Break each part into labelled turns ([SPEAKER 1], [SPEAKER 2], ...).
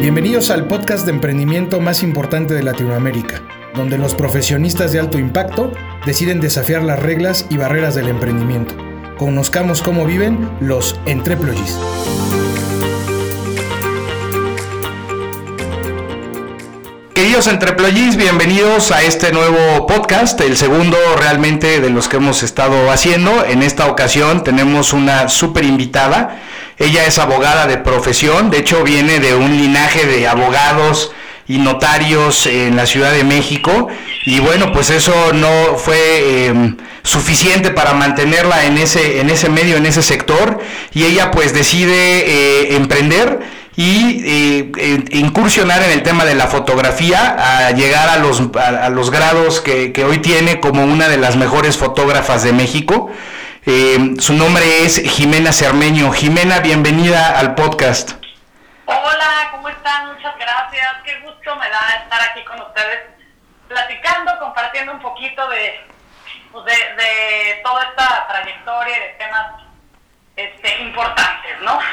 [SPEAKER 1] Bienvenidos al podcast de emprendimiento más importante de Latinoamérica, donde los profesionistas de alto impacto deciden desafiar las reglas y barreras del emprendimiento. Conozcamos cómo viven los entreployees.
[SPEAKER 2] Queridos entreployees, bienvenidos a este nuevo podcast, el segundo realmente de los que hemos estado haciendo. En esta ocasión tenemos una súper invitada. Ella es abogada de profesión, de hecho viene de un linaje de abogados y notarios en la Ciudad de México y bueno, pues eso no fue em, suficiente para mantenerla en ese, en ese medio, en ese sector y ella pues decide eh, emprender y eh, incursionar en el tema de la fotografía, a llegar a los, a, los grados que, que hoy tiene como una de las mejores fotógrafas de México. Eh, su nombre es Jimena Cermeño. Jimena, bienvenida al podcast.
[SPEAKER 3] Hola, ¿cómo están? Muchas gracias. Qué gusto me da estar aquí con ustedes, platicando, compartiendo un poquito de, pues, de, toda esta trayectoria y de temas este, importantes, ¿no?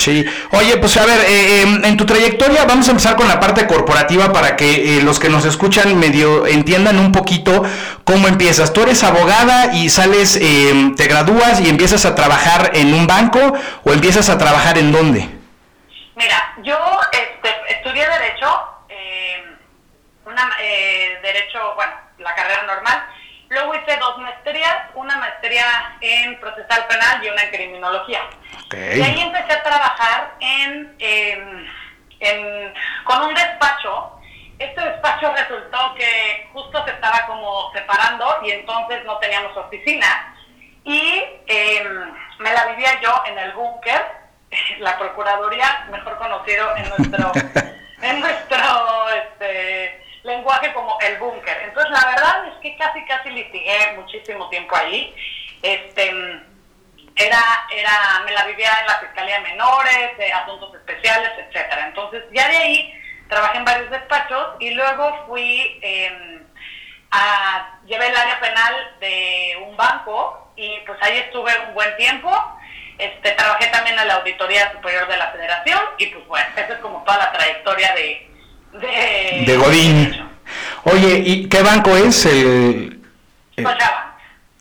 [SPEAKER 2] Sí, oye, pues a ver, eh, em, en tu trayectoria vamos a empezar con la parte corporativa para que eh, los que nos escuchan medio entiendan un poquito cómo empiezas. Tú eres abogada y sales, em, te gradúas y empiezas a trabajar en un banco o empiezas a trabajar en dónde?
[SPEAKER 3] Mira, yo este, estudié Derecho, em, una, eh, Derecho, bueno, la carrera normal, Luego hice dos maestrías, una maestría en procesal penal y una en criminología. Y ahí empecé a trabajar en, en, con un despacho. Este despacho resultó que justo se estaba como separando y entonces no teníamos oficina. Y em, me la vivía yo en el búnker, la Procuraduría, mejor conocido en nuestro, en nuestro lenguaje como el búnker. Entonces, la verdad es que casi, casi litigué muchísimo tiempo ahí. Este, era, era, me la vivía en la Fiscalía de Menores, de Asuntos Especiales, etcétera. Entonces, ya de ahí trabajé en varios despachos y luego fui em, a, llevé el área penal de un banco y pues ahí estuve un buen tiempo. Este, trabajé también en la Auditoría Superior de la Federación y pues bueno, esa es como toda la trayectoria de,
[SPEAKER 2] de, Godín. Oye, ¿y qué banco es? El,
[SPEAKER 3] Scotiabank.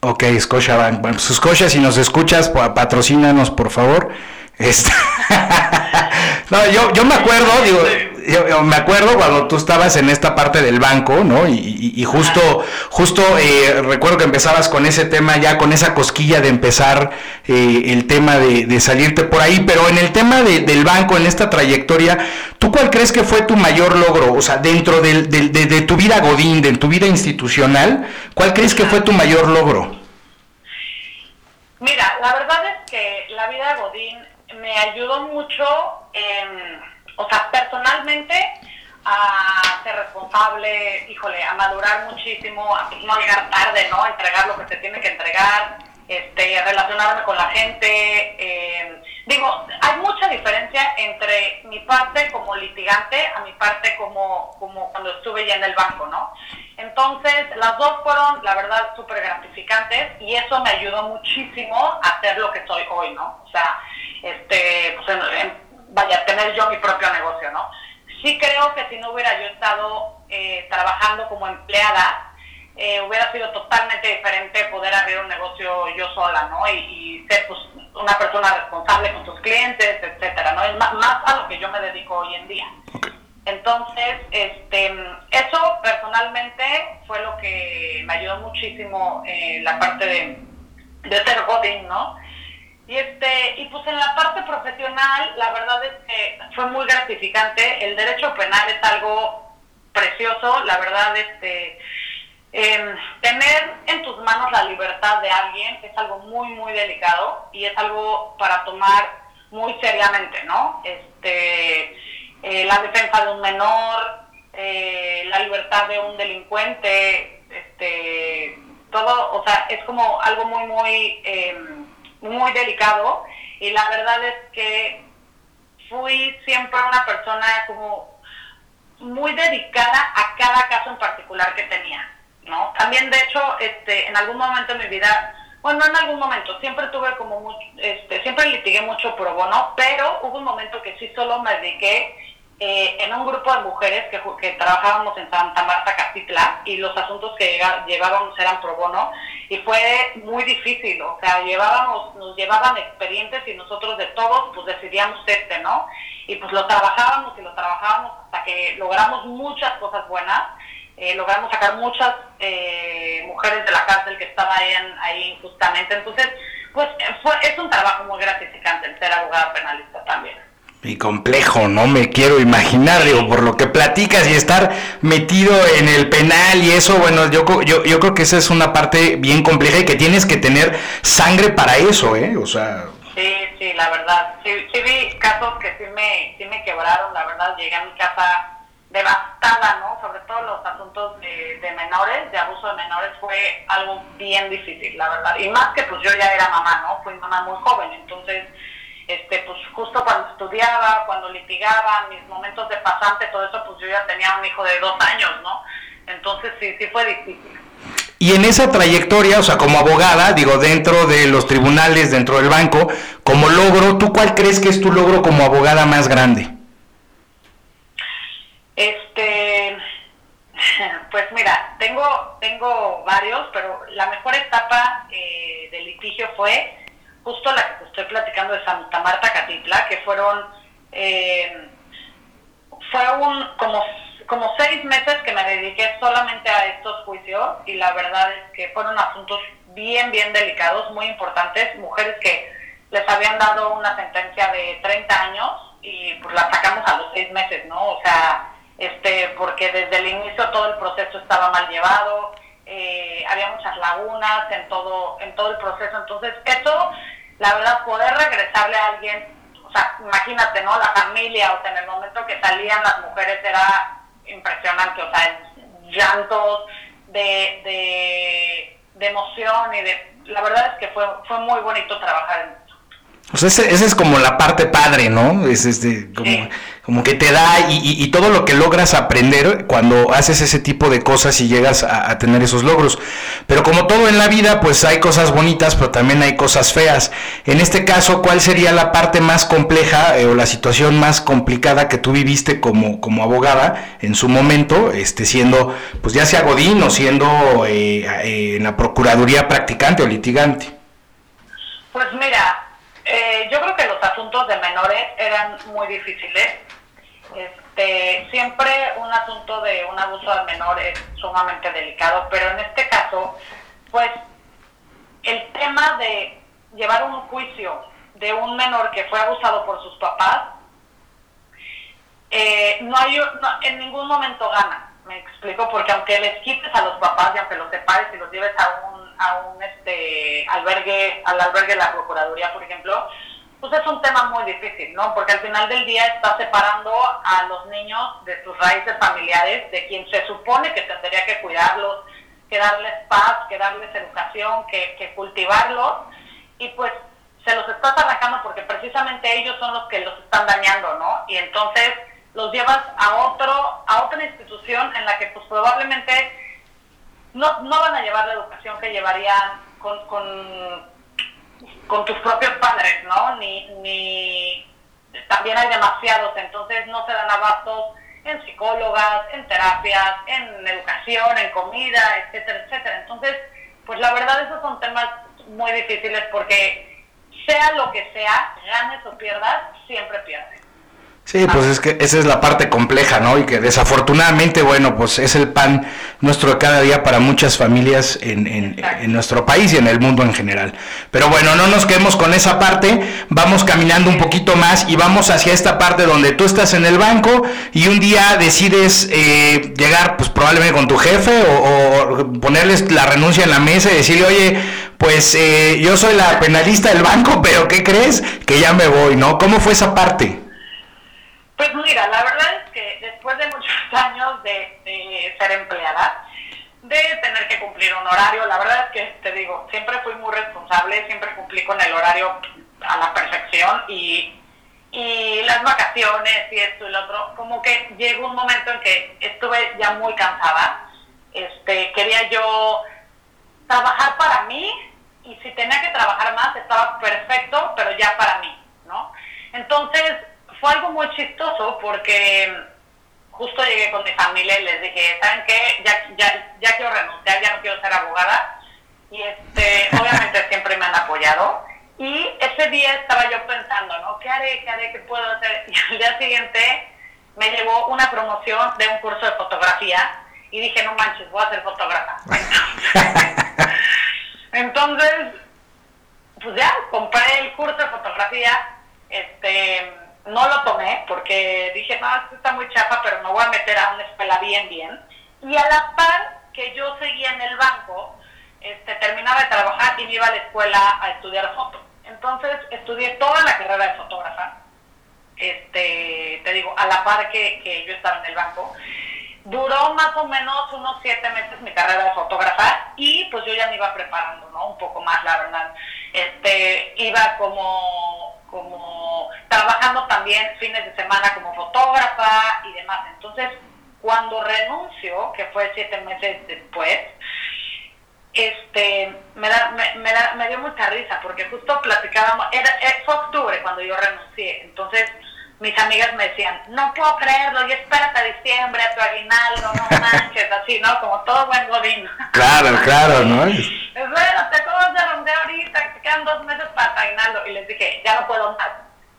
[SPEAKER 2] Ok, Scotiabank. Bueno, pues Scotia, si nos escuchas, patrocínanos, por favor. Este... no, yo, yo me acuerdo, digo, yo, me acuerdo cuando tú estabas en esta parte del banco, ¿no? Y, justo, justo eh, recuerdo que empezabas con ese tema ya, con esa cosquilla de empezar eh, el tema de, salirte por ahí, pero en el tema del banco, en esta trayectoria, ¿tú cuál crees que fue tu mayor logro? O sea, dentro de, de tu vida Godín, de tu vida institucional, ¿cuál crees que fue tu mayor logro?
[SPEAKER 3] Mira, la verdad es que la vida Godín me ayudó mucho en o sea, personalmente, a ser responsable, híjole, a madurar muchísimo, a no llegar tarde, ¿no? A entregar lo que se tiene que entregar, este, relacionarme con la gente. Eh, digo, hay mucha diferencia entre mi parte como litigante a mi parte como, como cuando estuve ya en el banco, ¿no? Entonces, las dos fueron, la verdad, súper gratificantes y eso me ayudó muchísimo a ser lo que soy hoy, ¿no? O sea, este, pues vaya, tener yo mi propio Sí creo que si no hubiera yo estado eh, trabajando como empleada, eh, hubiera sido totalmente diferente poder abrir un negocio yo sola, ¿no? Y, ser pues, una persona responsable con sus clientes, etcétera, ¿no? Es más, a lo que yo me dedico hoy en día. Entonces, este, eso personalmente fue lo que me ayudó muchísimo en la parte de, de ser godín, ¿no? Y, este, y pues en la parte profesional, la verdad es que fue muy gratificante. El derecho penal es algo precioso, la verdad, este, em, tener en tus manos la libertad de alguien es algo muy, muy delicado y es algo para tomar muy seriamente, ¿no? Este, eh, la defensa de un menor, eh, la libertad de un delincuente, este, todo, o sea, es como algo muy, muy... Muy delicado y la verdad es que fui siempre una persona como muy dedicada a cada caso en particular que tenía, ¿no? También, de hecho, este, en algún momento de mi vida, bueno, en algún momento, siempre tuve como mucho, este, siempre litigué mucho pro bono, pero hubo un momento que sí solo me dediqué eh, en un grupo de mujeres que, que, trabajábamos en Santa Marta Catitla y los asuntos que llevábamos eran pro bono y fue muy difícil, o sea, llevábamos, nos llevaban expedientes y nosotros de todos pues decidíamos este, ¿no? Y pues lo trabajábamos y lo trabajábamos hasta que logramos muchas cosas buenas, eh, logramos sacar muchas eh, mujeres de la cárcel que estaban ahí injustamente, entonces pues fue, es un trabajo muy gratificante el ser abogada penalista también
[SPEAKER 2] y complejo, no me quiero imaginar, digo, por lo que platicas y estar metido en el penal y eso, bueno, yo, yo, yo creo que esa es una parte bien compleja y que tienes que tener sangre para eso, ¿eh? O sea...
[SPEAKER 3] Sí, sí, la verdad, sí, sí vi casos que sí me, sí me quebraron, la verdad, llegué a mi casa devastada, ¿no? Sobre todo los asuntos de, de menores, de abuso de menores, fue algo bien difícil, la verdad. Y más que pues yo ya era mamá, ¿no? Fui mamá muy joven, entonces este, pues justo cuando estudiaba, cuando litigaba, mis momentos de pasante, todo eso, pues yo ya tenía un hijo de dos años, ¿no? Entonces sí, sí fue difícil.
[SPEAKER 2] Y en esa trayectoria, o sea, como abogada, digo, dentro de los tribunales, dentro del banco, como logro, ¿tú cuál crees que es tu logro como abogada más grande?
[SPEAKER 3] Este, pues mira, tengo, tengo varios, pero la mejor etapa eh, del litigio fue justo la que te estoy platicando de Santa Marta Catitla, que fueron, eh, fue un, como, como seis meses que me dediqué solamente a estos juicios y la verdad es que fueron asuntos bien, bien delicados, muy importantes, mujeres que les habían dado una sentencia de 30 años y pues la sacamos a los seis meses, ¿no? O sea, este, porque desde el inicio todo el proceso estaba mal llevado, eh, había muchas lagunas en todo, en todo el proceso. Entonces, eso la verdad, poder regresarle a alguien, o sea, imagínate, ¿no? La familia, o sea, en el momento que salían las mujeres era impresionante, o sea, llantos de, de, de emoción y de... La verdad es que fue, fue muy bonito trabajar en
[SPEAKER 2] o sea, esa es como la parte padre, ¿no? Es este, como, como que te da y, y, todo lo que logras aprender cuando haces ese tipo de cosas y llegas a, tener esos logros. Pero como todo en la vida, pues hay cosas bonitas, pero también hay cosas feas. En este caso, ¿cuál sería la parte más compleja eh, o la situación más complicada que tú viviste como, como abogada en su momento, este, siendo, pues ya sea Godín o siendo eh, eh, en la Procuraduría practicante o litigante?
[SPEAKER 3] Pues mira, eh, yo creo que los asuntos de menores eran muy difíciles. Este, siempre un asunto de un abuso de menor es sumamente delicado, pero en este caso, pues el tema de llevar un juicio de un menor que fue abusado por sus papás, eh, no hay, en ningún momento gana, me explico, porque aunque les quites a los papás y aunque los separes y los lleves a un a un este albergue, al albergue de la Procuraduría, por ejemplo, pues es un tema muy difícil, ¿no? Porque al final del día está separando a los niños de sus raíces familiares, de quien se supone que tendría que cuidarlos, que darles paz, que darles educación, que, que cultivarlos, y pues se los estás arrancando porque precisamente ellos son los que los están dañando, ¿no? Y entonces los llevas a otro, a otra institución en la que pues probablemente no, no van a llevar la educación que llevarían con, con, con tus propios padres, ¿no? Ni, ni también hay demasiados, entonces no se dan abastos en psicólogas, en terapias, en educación, en comida, etcétera, etcétera. Entonces, pues la verdad esos son temas muy difíciles porque sea lo que sea, ganes o pierdas, siempre pierdes.
[SPEAKER 2] Sí, pues es que esa es la parte compleja, ¿no? Y que desafortunadamente, bueno, pues es el pan nuestro de cada día para muchas familias en, en, nuestro país y en el mundo en general. Pero bueno, no nos quedemos con esa parte, vamos caminando un poquito más y vamos hacia esta parte donde tú estás en el banco y un día decides eh, llegar, pues probablemente con tu jefe o, o, ponerles la renuncia en la mesa y decirle, oye, pues eh, yo soy la penalista del banco, pero ¿qué crees? Que ya me voy, ¿no? ¿Cómo fue esa parte?
[SPEAKER 3] Pues mira, la verdad es que después de muchos años de, ser empleada, de tener que cumplir un horario, la verdad es que te digo, siempre fui muy responsable, siempre cumplí con el horario a la perfección y, y las vacaciones y esto y lo otro, como que llegó un momento en que estuve ya muy cansada, este, quería yo trabajar para mí y si tenía que trabajar más estaba perfecto, pero ya para mí, ¿no? Entonces fue algo muy chistoso porque justo llegué con mi familia y les dije, ¿saben qué? Ya, ya, ya quiero renunciar, ya no quiero ser abogada. Y este, obviamente siempre me han apoyado. Y ese día estaba yo pensando, ¿no? ¿Qué haré? ¿Qué haré? ¿Qué puedo hacer? Y al día siguiente me llevó una promoción de un curso de fotografía y dije, no manches, voy a ser fotógrafa. Entonces, pues ya, compré el curso de fotografía, este, no lo tomé porque dije, no, esto está muy chapa, pero me voy a meter a una escuela bien, bien. Y a la par que yo seguía en el banco, este, terminaba de trabajar y me iba a la escuela a estudiar foto. Entonces estudié toda la carrera de fotógrafa, este, te digo, a la par que, que yo estaba en el banco. Duró más o menos unos siete meses mi carrera de fotógrafa y pues yo ya me iba preparando, ¿no? Un poco más, la verdad. Este, iba como, como trabajando también fines de semana como fotógrafa y demás. Entonces, cuando renuncio, que fue siete meses después, este, me, da, me, me, me dio mucha risa porque justo platicábamos, era, eh, fue octubre cuando yo renuncié, entonces mis amigas me decían, no puedo creerlo, y espérate a diciembre, a tu aguinaldo, no manches, así, ¿no? Como todo buen godín.
[SPEAKER 2] Claro, claro, ¿no?
[SPEAKER 3] Espérate, ¿cómo se rompe ahorita? Te quedan dos meses para tu aguinaldo. Y les dije, ya no puedo más,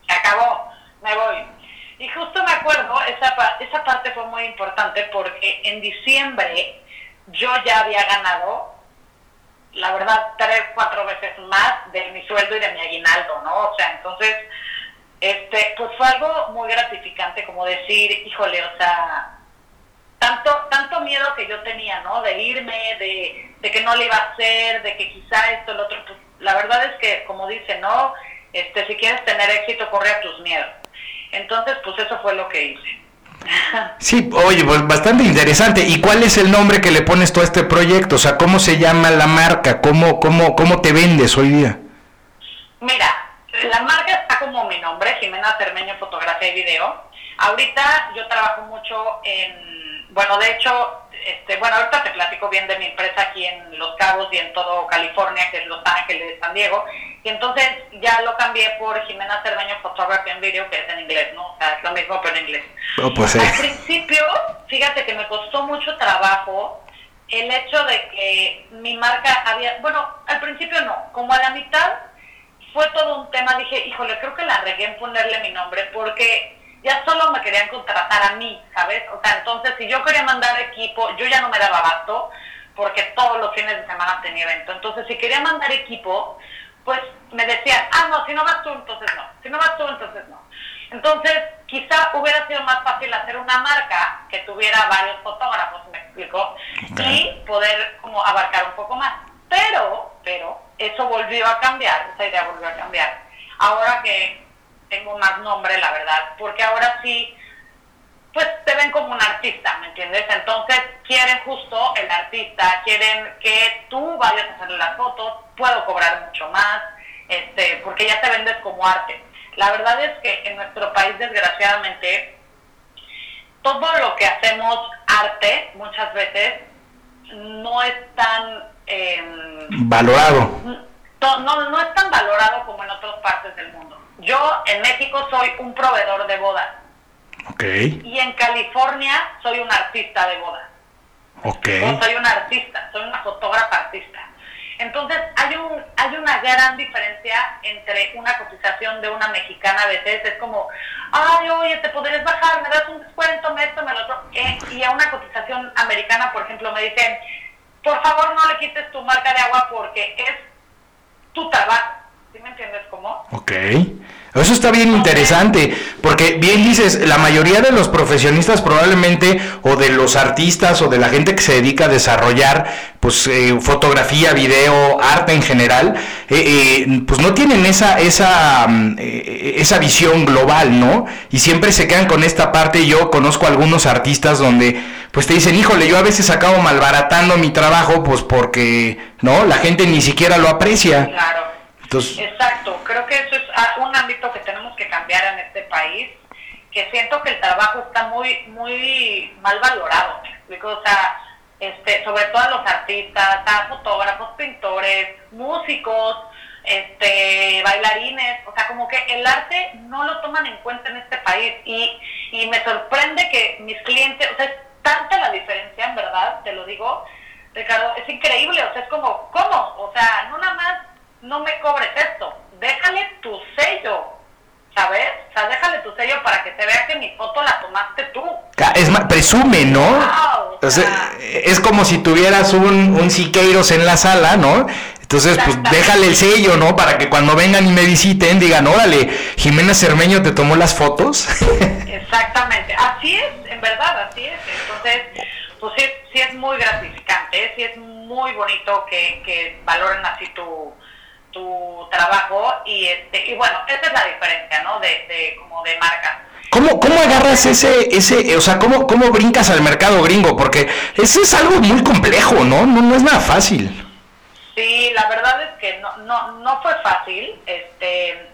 [SPEAKER 3] se acabó, me voy. Y justo me acuerdo, esa, esa parte fue muy importante porque en diciembre yo ya había ganado, la verdad, tres, cuatro veces más de mi sueldo y de mi aguinaldo, ¿no? O sea, entonces este, pues fue algo muy gratificante como decir, híjole, o sea, tanto, tanto miedo que yo tenía, ¿no? De irme, de, de que no le iba a hacer, de que quizá esto, lo otro, pues la verdad es que, como dice, ¿no? Este, si quieres tener éxito, corre a tus miedos. Entonces, pues eso fue lo que hice.
[SPEAKER 2] Sí, oye, pues bastante interesante. ¿Y cuál es el nombre que le pones tú a este proyecto? O sea, ¿cómo se llama la marca? ¿Cómo, cómo, cómo te vendes hoy día?
[SPEAKER 3] Mira, la marca está como mi nombre, Jimena Cermeño Fotografía y Video. Ahorita yo trabajo mucho en, bueno, de hecho, este, bueno, ahorita te platico bien de mi empresa aquí en Los Cabos y en todo California, que es Los Ángeles, San Diego. Y entonces ya lo cambié por Jimena Cermeño Photography and Video, que es en inglés, ¿no? O sea, es lo mismo, pero en inglés.
[SPEAKER 2] Oh, pues,
[SPEAKER 3] Al principio, fíjate que me costó mucho trabajo el hecho de que mi marca había, bueno, al principio no, como a la mitad fue todo un tema, dije, híjole, creo que la regué en ponerle mi nombre porque ya solo me querían contratar a mí, ¿sabes? O sea, entonces si yo quería mandar equipo, yo ya no me daba abasto porque todos los fines de semana tenía evento. Entonces, si quería mandar equipo, pues me decían, ah, no, si no vas tú, entonces no. Si no vas tú, entonces no. Entonces, quizá hubiera sido más fácil hacer una marca que tuviera varios fotógrafos, me explico, y poder como abarcar un poco más. Pero, pero, eso volvió a cambiar, esa idea volvió a cambiar. Ahora que tengo más nombre, la verdad, porque ahora sí, pues te ven como un artista, ¿me entiendes? Entonces quieren justo el artista, quieren que tú vayas a hacerle las fotos, puedo cobrar mucho más, este, porque ya te vendes como arte. La verdad es que en nuestro país, desgraciadamente, todo lo que hacemos arte, muchas veces, no es tan eh,
[SPEAKER 2] valorado.
[SPEAKER 3] No, no, es tan valorado como en otras partes del mundo. Yo en México soy un proveedor de bodas.
[SPEAKER 2] Okay.
[SPEAKER 3] Y en California soy un artista de bodas.
[SPEAKER 2] Okay.
[SPEAKER 3] soy un artista, soy una fotógrafa artista. Entonces hay un hay una gran diferencia entre una cotización de una mexicana a veces es como, ay, oye, te podrías bajar, me das un descuento, me esto, me lo otro. Eh, y a una cotización americana, por ejemplo, me dicen, por favor no le quites tu marca de agua porque es tu trabajo. ¿Sí me entiendes cómo?
[SPEAKER 2] Ok. Eso está bien interesante, porque bien dices, la mayoría de los profesionistas probablemente, o de los artistas, o de la gente que se dedica a desarrollar, pues, eh, fotografía, video, arte en general, eh, eh, pues no tienen esa, esa, mm, esa visión global, ¿no? Y siempre se quedan con esta parte, yo conozco algunos artistas donde, pues te dicen, híjole, yo a veces acabo malbaratando mi trabajo, pues porque, ¿no? La gente ni siquiera lo aprecia.
[SPEAKER 3] Claro. Exacto, creo que eso es ah, un ámbito que tenemos que cambiar en este país, que siento que el trabajo está muy muy mal valorado, ¿me explico? O sea, este, sobre todo a los artistas, a fotógrafos, pintores, músicos, este, bailarines, o sea, como que el arte no lo toman en cuenta en este país y, y me sorprende que mis clientes, o sea, es tanta la diferencia, en verdad, te lo digo, Ricardo, es increíble, o sea, es como, ¿cómo? O sea, no nada más no me cobres esto, déjale tu sello, ¿sabes? O sea, déjale tu sello para que se vea que mi foto la tomaste tú.
[SPEAKER 2] Es más, presume, ¿no? es como si tuvieras un, un Siqueiros en la sala, ¿no? Entonces, pues déjale el sello, ¿no? Para que cuando vengan y me visiten digan, órale, Jimena Cermeño te tomó las fotos.
[SPEAKER 3] Exactamente, así es, en verdad, así es. Entonces, pues sí, sí es muy gratificante, sí es muy bonito que, que valoren así tu, tu trabajo y este y bueno, esa es la diferencia, ¿no? De, de como de marca.
[SPEAKER 2] ¿Cómo, ¿Cómo agarras ese, ese, o sea, cómo, cómo brincas al mercado gringo? Porque eso es algo muy complejo, ¿no? No, no es nada fácil.
[SPEAKER 3] Sí, la verdad es que no, no, no fue fácil. Este,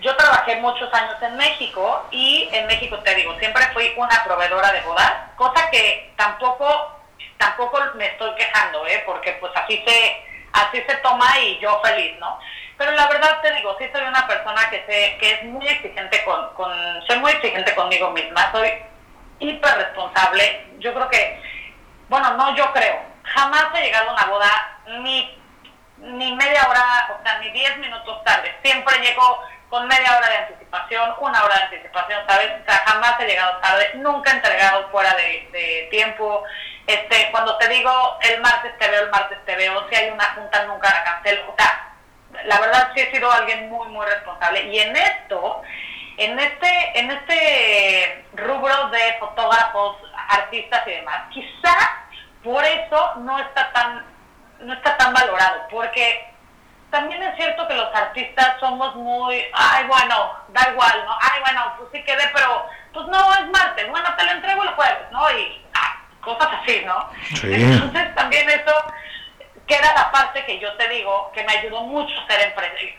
[SPEAKER 3] yo trabajé muchos años en México y en México te digo, siempre fui una proveedora de bodas, cosa que tampoco, tampoco me estoy quejando, ¿eh? porque pues así se, así se toma y yo feliz, ¿no? Pero la verdad te digo, sí soy una persona que sé, que es muy exigente con, con, soy muy exigente conmigo misma, soy hiper responsable. Yo creo que, bueno, no yo creo, jamás he llegado a una boda ni, ni media hora, o sea, ni diez minutos tarde. Siempre llego con media hora de anticipación, una hora de anticipación, ¿sabes? O sea, jamás he llegado tarde, nunca he entregado fuera de tiempo. Este, cuando te digo el martes te veo, el martes te veo, si hay una junta nunca la cancelo. O sea, la verdad sí he sido alguien muy, muy responsable. Y en esto, en este, en este rubro de fotógrafos, artistas y demás, quizá por eso no está tan, no está tan valorado, porque también es cierto que los artistas somos muy, ay, bueno, da igual, ¿no? Ay, bueno, pues sí quedé, pero pues no, es martes, bueno, te lo entrego el jueves, ¿no? Y cosas así, ¿no? Entonces también eso queda la parte que yo te digo, que me ayudó mucho ser,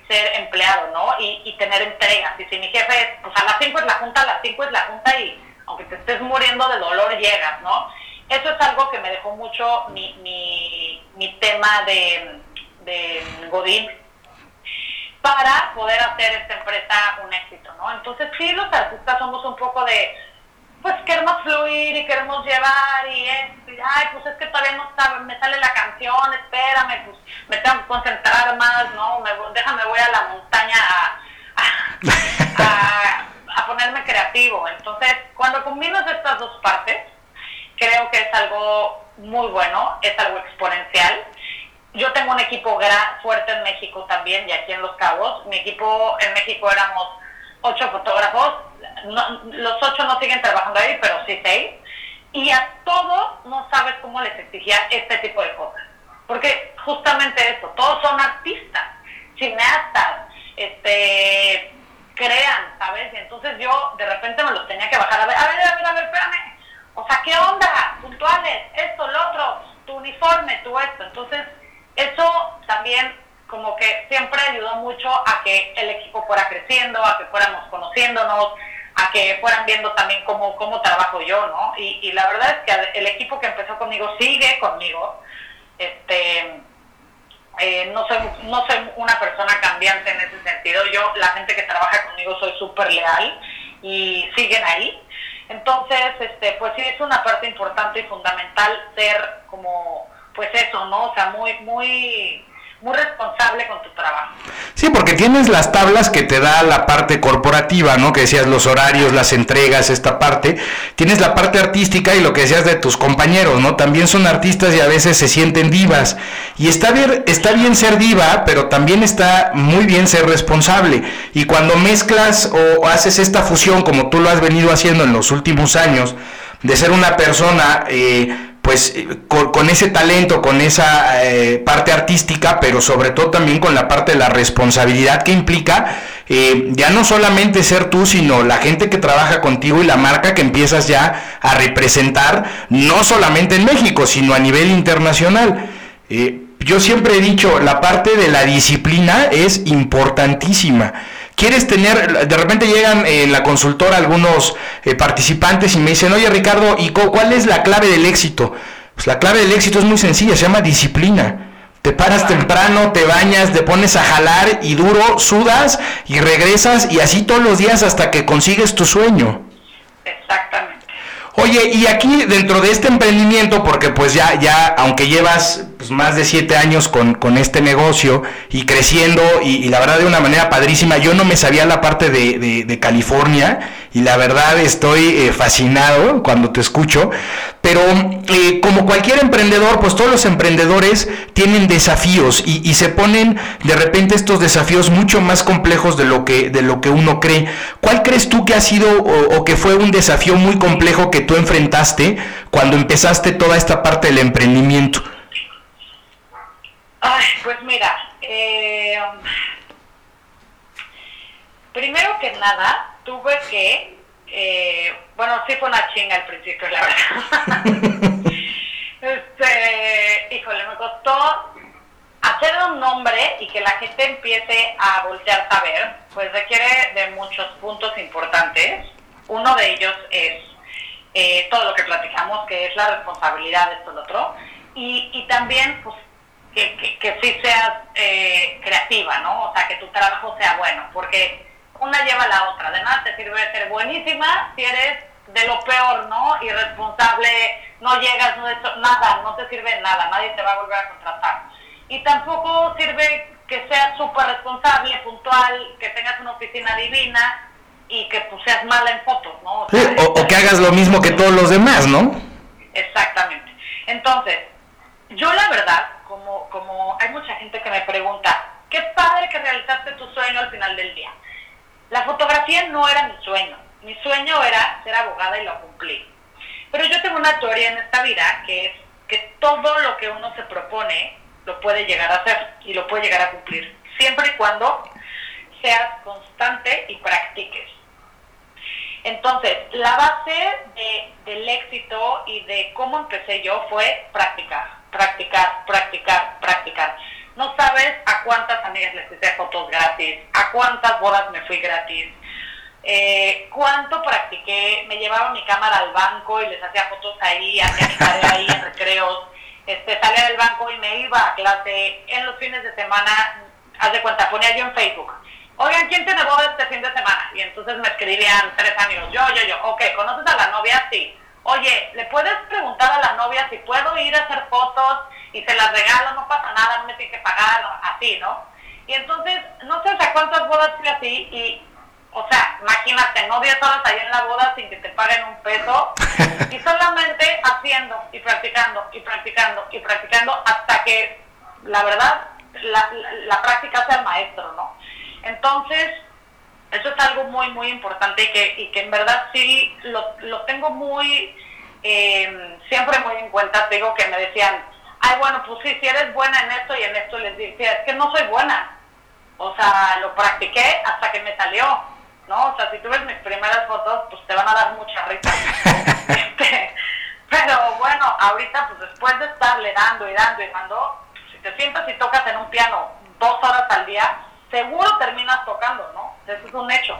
[SPEAKER 3] ser empleado, ¿no? Y, y, tener entregas. Y si mi jefe es, pues a las 5 es la junta, a las 5 es la junta y aunque te estés muriendo de dolor, llegas, ¿no? Eso es algo que me dejó mucho mi, mi, mi tema de de Godín para poder hacer esta empresa un éxito, ¿no? Entonces sí, los artistas somos un poco de, pues queremos fluir y queremos llevar y es, ay, pues es que todavía no sabe, me sale la canción, espérame, pues me tengo que concentrar más, ¿no? Me, déjame, voy a la montaña a, a ponerme creativo. Entonces, cuando combinas estas dos partes, creo que es algo muy bueno, es algo exponencial yo tengo un equipo gran, fuerte en México también y aquí en Los Cabos. Mi equipo en México éramos ocho fotógrafos. Los ocho no siguen trabajando ahí, pero sí seis. Y a todos no sabes cómo les exigía este tipo de cosas. Porque justamente eso, todos son artistas, cineastas, este, crean, ¿sabes? Y entonces yo de repente me los tenía que bajar. A ver, a ver, a ver, a ver, espérame. O sea, ¿qué onda? Puntuales, esto, lo otro, tu uniforme, tu esto. Entonces, eso también como que siempre ayudó mucho a que el equipo fuera creciendo, a que fuéramos conociéndonos, a que fueran viendo también cómo, cómo trabajo yo, ¿no? Y, la verdad es que el equipo que empezó conmigo sigue conmigo. Este, eh, no, soy, no soy una persona cambiante en ese sentido. Yo, la gente que trabaja conmigo, soy súper leal y siguen ahí. Entonces, este, pues sí, es una parte importante y fundamental ser como pues eso, ¿no? O sea, muy, muy, muy responsable con tu trabajo.
[SPEAKER 2] Sí, porque tienes las tablas que te da la parte corporativa, ¿no? Que decías los horarios, las entregas, esta parte. Tienes la parte artística y lo que decías de tus compañeros, ¿no? También son artistas y a veces se sienten divas. Y está bien, está bien ser diva, pero también está muy bien ser responsable. Y cuando mezclas o haces esta fusión, como tú lo has venido haciendo en los últimos años, de ser una persona eh, pues eh, con, ese talento, con esa eh, parte artística, pero sobre todo también con la parte de la responsabilidad que implica eh, ya no solamente ser tú, sino la gente que trabaja contigo y la marca que empiezas ya a representar, no solamente en México, sino a nivel internacional. yo siempre he dicho, la parte de la disciplina es importantísima quieres tener, de repente llegan en la consultora algunos eh, participantes y me dicen, oye Ricardo, ¿y cuál es la clave del éxito? Pues la clave del éxito es muy sencilla, se llama disciplina. Te paras temprano, te bañas, te pones a jalar y duro, sudas y regresas y así todos los días hasta que consigues tu sueño.
[SPEAKER 3] Exactamente.
[SPEAKER 2] Oye, y aquí dentro de este emprendimiento, porque pues ya, ya, aunque llevas pues, más de siete años con, con este negocio y creciendo, y, la verdad de una manera padrísima, yo no me sabía la parte de, de, California, y la verdad estoy eh, fascinado cuando te escucho, pero eh, como cualquier emprendedor, pues todos los emprendedores tienen desafíos y, se ponen de repente estos desafíos mucho más complejos de lo que, de lo que uno cree. ¿Cuál crees tú que ha sido o, o que fue un desafío muy complejo que tú enfrentaste cuando empezaste toda esta parte del emprendimiento?
[SPEAKER 3] Ay, pues mira, eh, primero que nada, tuve que, eh, bueno, sí fue una chinga al principio, la verdad. este, híjole, me costó hacer un nombre y que la gente empiece a voltear a ver, pues requiere de muchos puntos importantes. Uno de ellos es eh, todo lo que platicamos, que es la responsabilidad de esto y otro, y, y también pues, que, que, que sí seas eh, creativa, ¿no? O sea, que tu trabajo sea bueno, porque una lleva a la otra. Además, te sirve ser buenísima si eres de lo peor, ¿no? Irresponsable, no llegas, no hecho nada, no te sirve nada, nadie te va a volver a contratar. Y tampoco sirve que seas súper responsable, puntual, que tengas una oficina divina, y que pues seas mala en fotos, ¿no?
[SPEAKER 2] O, o, que hagas lo mismo que todos los demás, ¿no?
[SPEAKER 3] Exactamente. Entonces, yo la verdad, como, hay mucha gente que me pregunta, qué padre que realizaste tu sueño al final del día. La fotografía no era mi sueño. Mi sueño era ser abogada y lo cumplí. Pero yo tengo una teoría en esta vida que es que todo lo que uno se propone lo puede llegar a hacer y lo puede llegar a cumplir. Siempre y cuando seas constante y practiques. Entonces, la base del éxito y de cómo empecé yo fue practicar, practicar, practicar, practicar. No sabes a cuántas amigas les hice fotos gratis, a cuántas bodas me fui gratis, eh, cuánto practiqué, me llevaba mi cámara al banco y les hacía fotos ahí, hacía mi tarea ahí en recreos, este, salía del banco y me iba a clase, en los fines de semana, haz de cuenta, ponía yo en Facebook, oigan, ¿quién tiene boda este fin de semana? Y entonces me escribían tres amigos, yo, yo, yo, ok, ¿conoces a la novia? Sí. Oye, ¿le puedes preguntar a la novia si puedo ir a hacer fotos y se las regalo? No pasa nada, no me tiene que pagar, así, ¿no? Y entonces, no sé a cuántas bodas fui así y, o sea, imagínate, no 10 horas ahí en la boda sin que te paguen un peso y solamente haciendo y practicando y practicando y practicando hasta que, la verdad, la, la, la práctica sea el maestro, ¿no? Entonces, eso es algo muy, muy importante y que, y que en verdad sí lo, lo tengo muy, eh, siempre muy en cuenta. digo que me decían, ay, bueno, pues sí, si eres buena en esto y en esto, les decía, es que no soy buena. O sea, lo practiqué hasta que me salió, ¿no? O sea, si tú ves mis primeras fotos, pues te van a dar mucha risa. este, pero bueno, ahorita, pues después de estarle dando y dando y dando, si te sientas y tocas en un piano dos horas al día, seguro terminas tocando, ¿no? Eso es un hecho.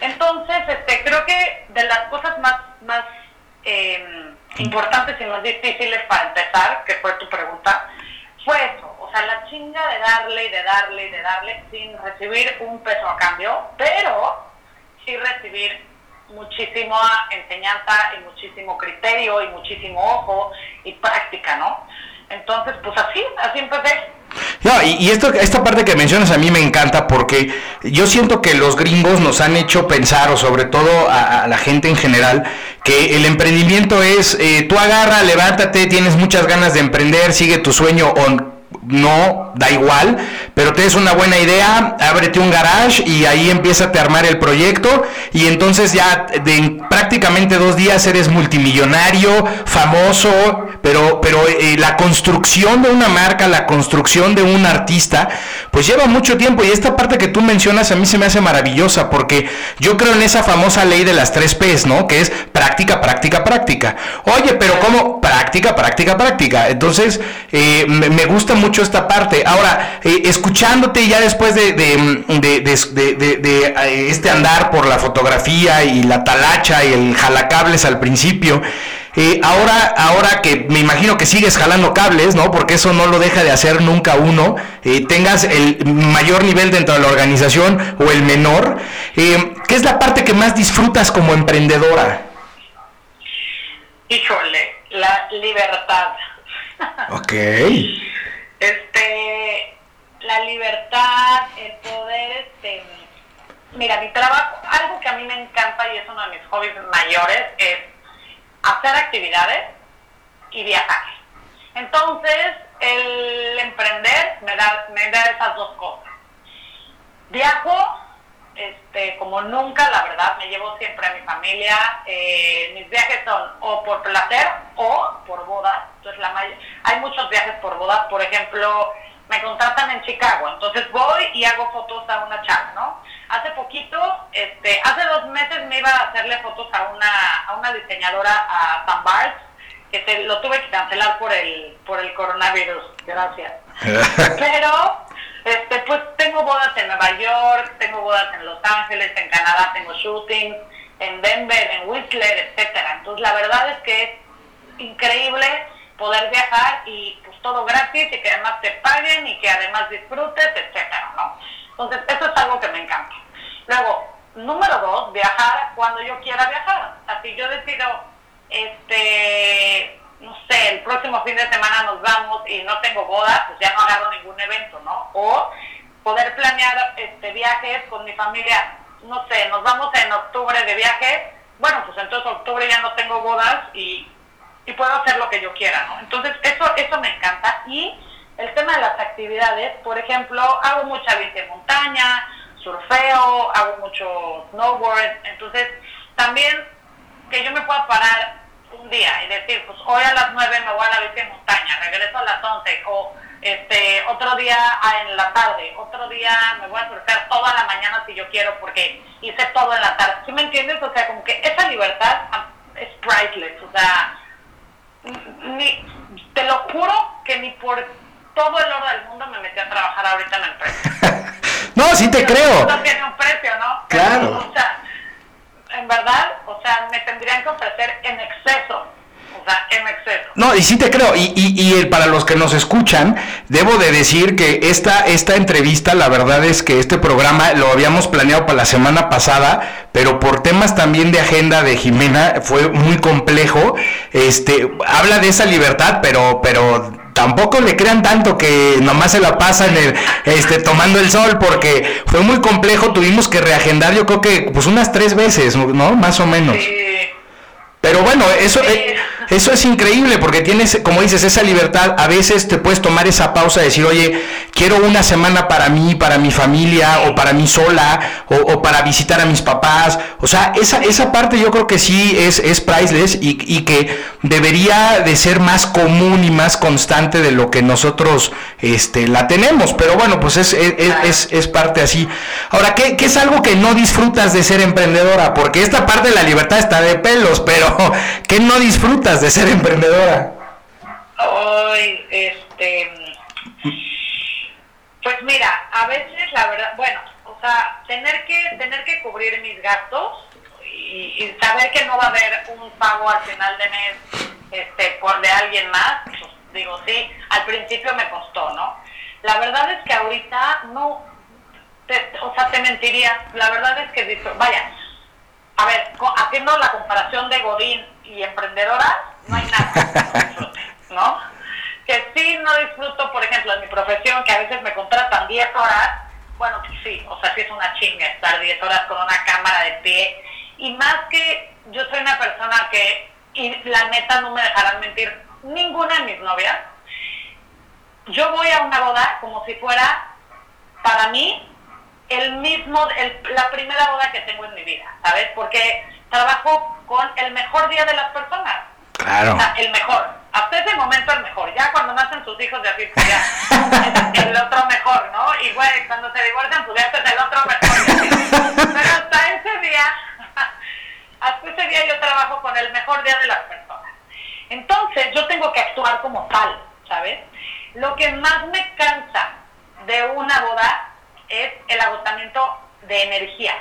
[SPEAKER 3] Entonces, este, creo que de las cosas más, más eh, importantes y más difíciles para empezar, que fue tu pregunta, fue eso, o sea, la chinga de darle y de darle y de darle sin recibir un peso a cambio, pero sí recibir muchísima enseñanza y muchísimo criterio y muchísimo ojo y práctica, ¿no? Entonces, pues así, así empecé.
[SPEAKER 2] No, y, esto, esta parte que mencionas a mí me encanta porque yo siento que los gringos nos han hecho pensar, o sobre todo a, la gente en general, que el emprendimiento es, eh, tú agarra, levántate, tienes muchas ganas de emprender, sigue tu sueño o no, da igual, pero tienes una buena idea, ábrete un garage y ahí empieza a armar el proyecto y entonces ya de prácticamente dos días eres multimillonario, famoso, pero, pero eh, la construcción de una marca, la construcción de un artista, pues lleva mucho tiempo y esta parte que tú mencionas a mí se me hace maravillosa porque yo creo en esa famosa ley de las tres P's, ¿no? Que es práctica, práctica, práctica. Oye, pero ¿cómo? Práctica, práctica, práctica. Entonces, eh, me gusta mucho esta parte. Ahora, eh, escuchándote ya después de, eh, este andar por la fotografía y la talacha y el jalacables al principio, Eh, ahora, ahora que me imagino que sigues jalando cables, ¿no? Porque eso no lo deja de hacer nunca uno, eh, tengas el mayor nivel dentro de la organización o el menor, eh, ¿qué es la parte que más disfrutas como emprendedora?
[SPEAKER 3] Híjole, la libertad.
[SPEAKER 2] Ok.
[SPEAKER 3] Este, la libertad, el poder, este, mira, mi trabajo, algo que a mí me encanta y es uno de mis hobbies mayores es hacer actividades y viajar. Entonces, el emprender me da, me da esas dos cosas. Viajo este, como nunca, la verdad, me llevo siempre a mi familia. Eh, mis viajes son o por placer o por boda. Entonces, la hay muchos viajes por boda. Por ejemplo, me contratan en Chicago, entonces voy y hago fotos a una chava, ¿no? Hace poquito, este, hace dos meses me iba a hacerle fotos a una, a una diseñadora a Bart, que se, lo tuve que cancelar por el, por el coronavirus, gracias. Pero, este, pues tengo bodas en Nueva York, tengo bodas en Los Ángeles, en Canadá tengo shootings, en Denver, en Whistler, etcétera. Entonces la verdad es que es increíble poder viajar y pues todo gratis y que además te paguen y que además disfrutes, etcétera, ¿no? Entonces, eso es algo que me encanta. Luego, número dos, viajar cuando yo quiera viajar. Si yo decido, este, no sé, el próximo fin de semana nos vamos y no tengo boda, pues ya no agarro ningún evento, ¿no? O poder planear este viajes con mi familia, no sé, nos vamos en octubre de viaje, bueno, pues entonces octubre ya no tengo bodas y y puedo hacer lo que yo quiera, ¿no? Entonces, eso, eso me encanta. Y el tema de las actividades, por ejemplo, hago mucha bici de montaña, surfeo, hago mucho snowboard, entonces también que yo me pueda parar un día y decir, pues hoy a las 9 me voy a la bici de montaña, regreso a las 11, o este, otro día en la tarde, otro día me voy a surfear toda la mañana si yo quiero porque hice todo en la tarde. ¿Sí me entiendes? O sea, como que esa libertad es priceless, o sea, ni, te lo juro que ni por todo el oro del mundo me metí a trabajar ahorita en la empresa.
[SPEAKER 2] no, sí te creo.
[SPEAKER 3] No tiene un precio, ¿no?
[SPEAKER 2] Claro.
[SPEAKER 3] O sea, en verdad, o sea, me tendrían que ofrecer en exceso en exceso.
[SPEAKER 2] No, y sí te creo. Y, y, para los que nos escuchan, debo de decir que esta, esta entrevista, la verdad es que este programa lo habíamos planeado para la semana pasada, pero por temas también de agenda de Jimena fue muy complejo. Este, habla de esa libertad, pero, pero tampoco le crean tanto que nomás se la pasa en el, este, tomando el sol, porque fue muy complejo, tuvimos que reagendar, yo creo que pues unas tres veces, ¿no? Más o menos. Pero bueno, eso, eh, eso es increíble porque tienes, como dices, esa libertad. A veces te puedes tomar esa pausa y decir, oye, quiero una semana para mí, para mi familia, o para mí sola, o, para visitar a mis papás. O sea, esa, esa parte yo creo que sí es, es priceless y, y, que debería de ser más común y más constante de lo que nosotros este, la tenemos. Pero bueno, pues es, es, es, parte así. Ahora, ¿qué, ¿qué es algo que no disfrutas de ser emprendedora? Porque esta parte de la libertad está de pelos, pero ¿qué no disfrutas de ser emprendedora?
[SPEAKER 3] Este, pues mira, a veces la verdad, bueno, o sea, tener que tener que cubrir mis gastos y, saber que no va a haber un pago al final de mes, este, por de alguien más, pues digo sí, al principio me costó, ¿no? La verdad es que ahorita no, o sea, te mentiría. La verdad es que, vaya, a ver, haciendo la comparación de Godín y emprendedora, no hay nada ¿no? Que sí no disfruto, por ejemplo, en mi profesión, que a veces me contratan 10 horas, bueno, pues sí, o sea, sí es una chinga estar 10 horas con una cámara de pie, y más que yo soy una persona que, y la neta no me dejarán mentir, ninguna de mis novias, yo voy a una boda como si fuera, para mí, el mismo, la primera boda que tengo en mi vida, ¿sabes? Porque trabajo con el mejor día de las personas.
[SPEAKER 2] Claro.
[SPEAKER 3] O sea, el mejor. Hasta ese momento el mejor. Ya cuando nacen sus hijos, ya, pues ya el otro mejor, ¿no? Y güey, cuando se divorcian, pues ya es el otro mejor. Pero hasta ese día, hasta ese día yo trabajo con el mejor día de las personas. Entonces, yo tengo que actuar como tal, ¿sabes? Lo que más me cansa de una boda es el agotamiento de energía.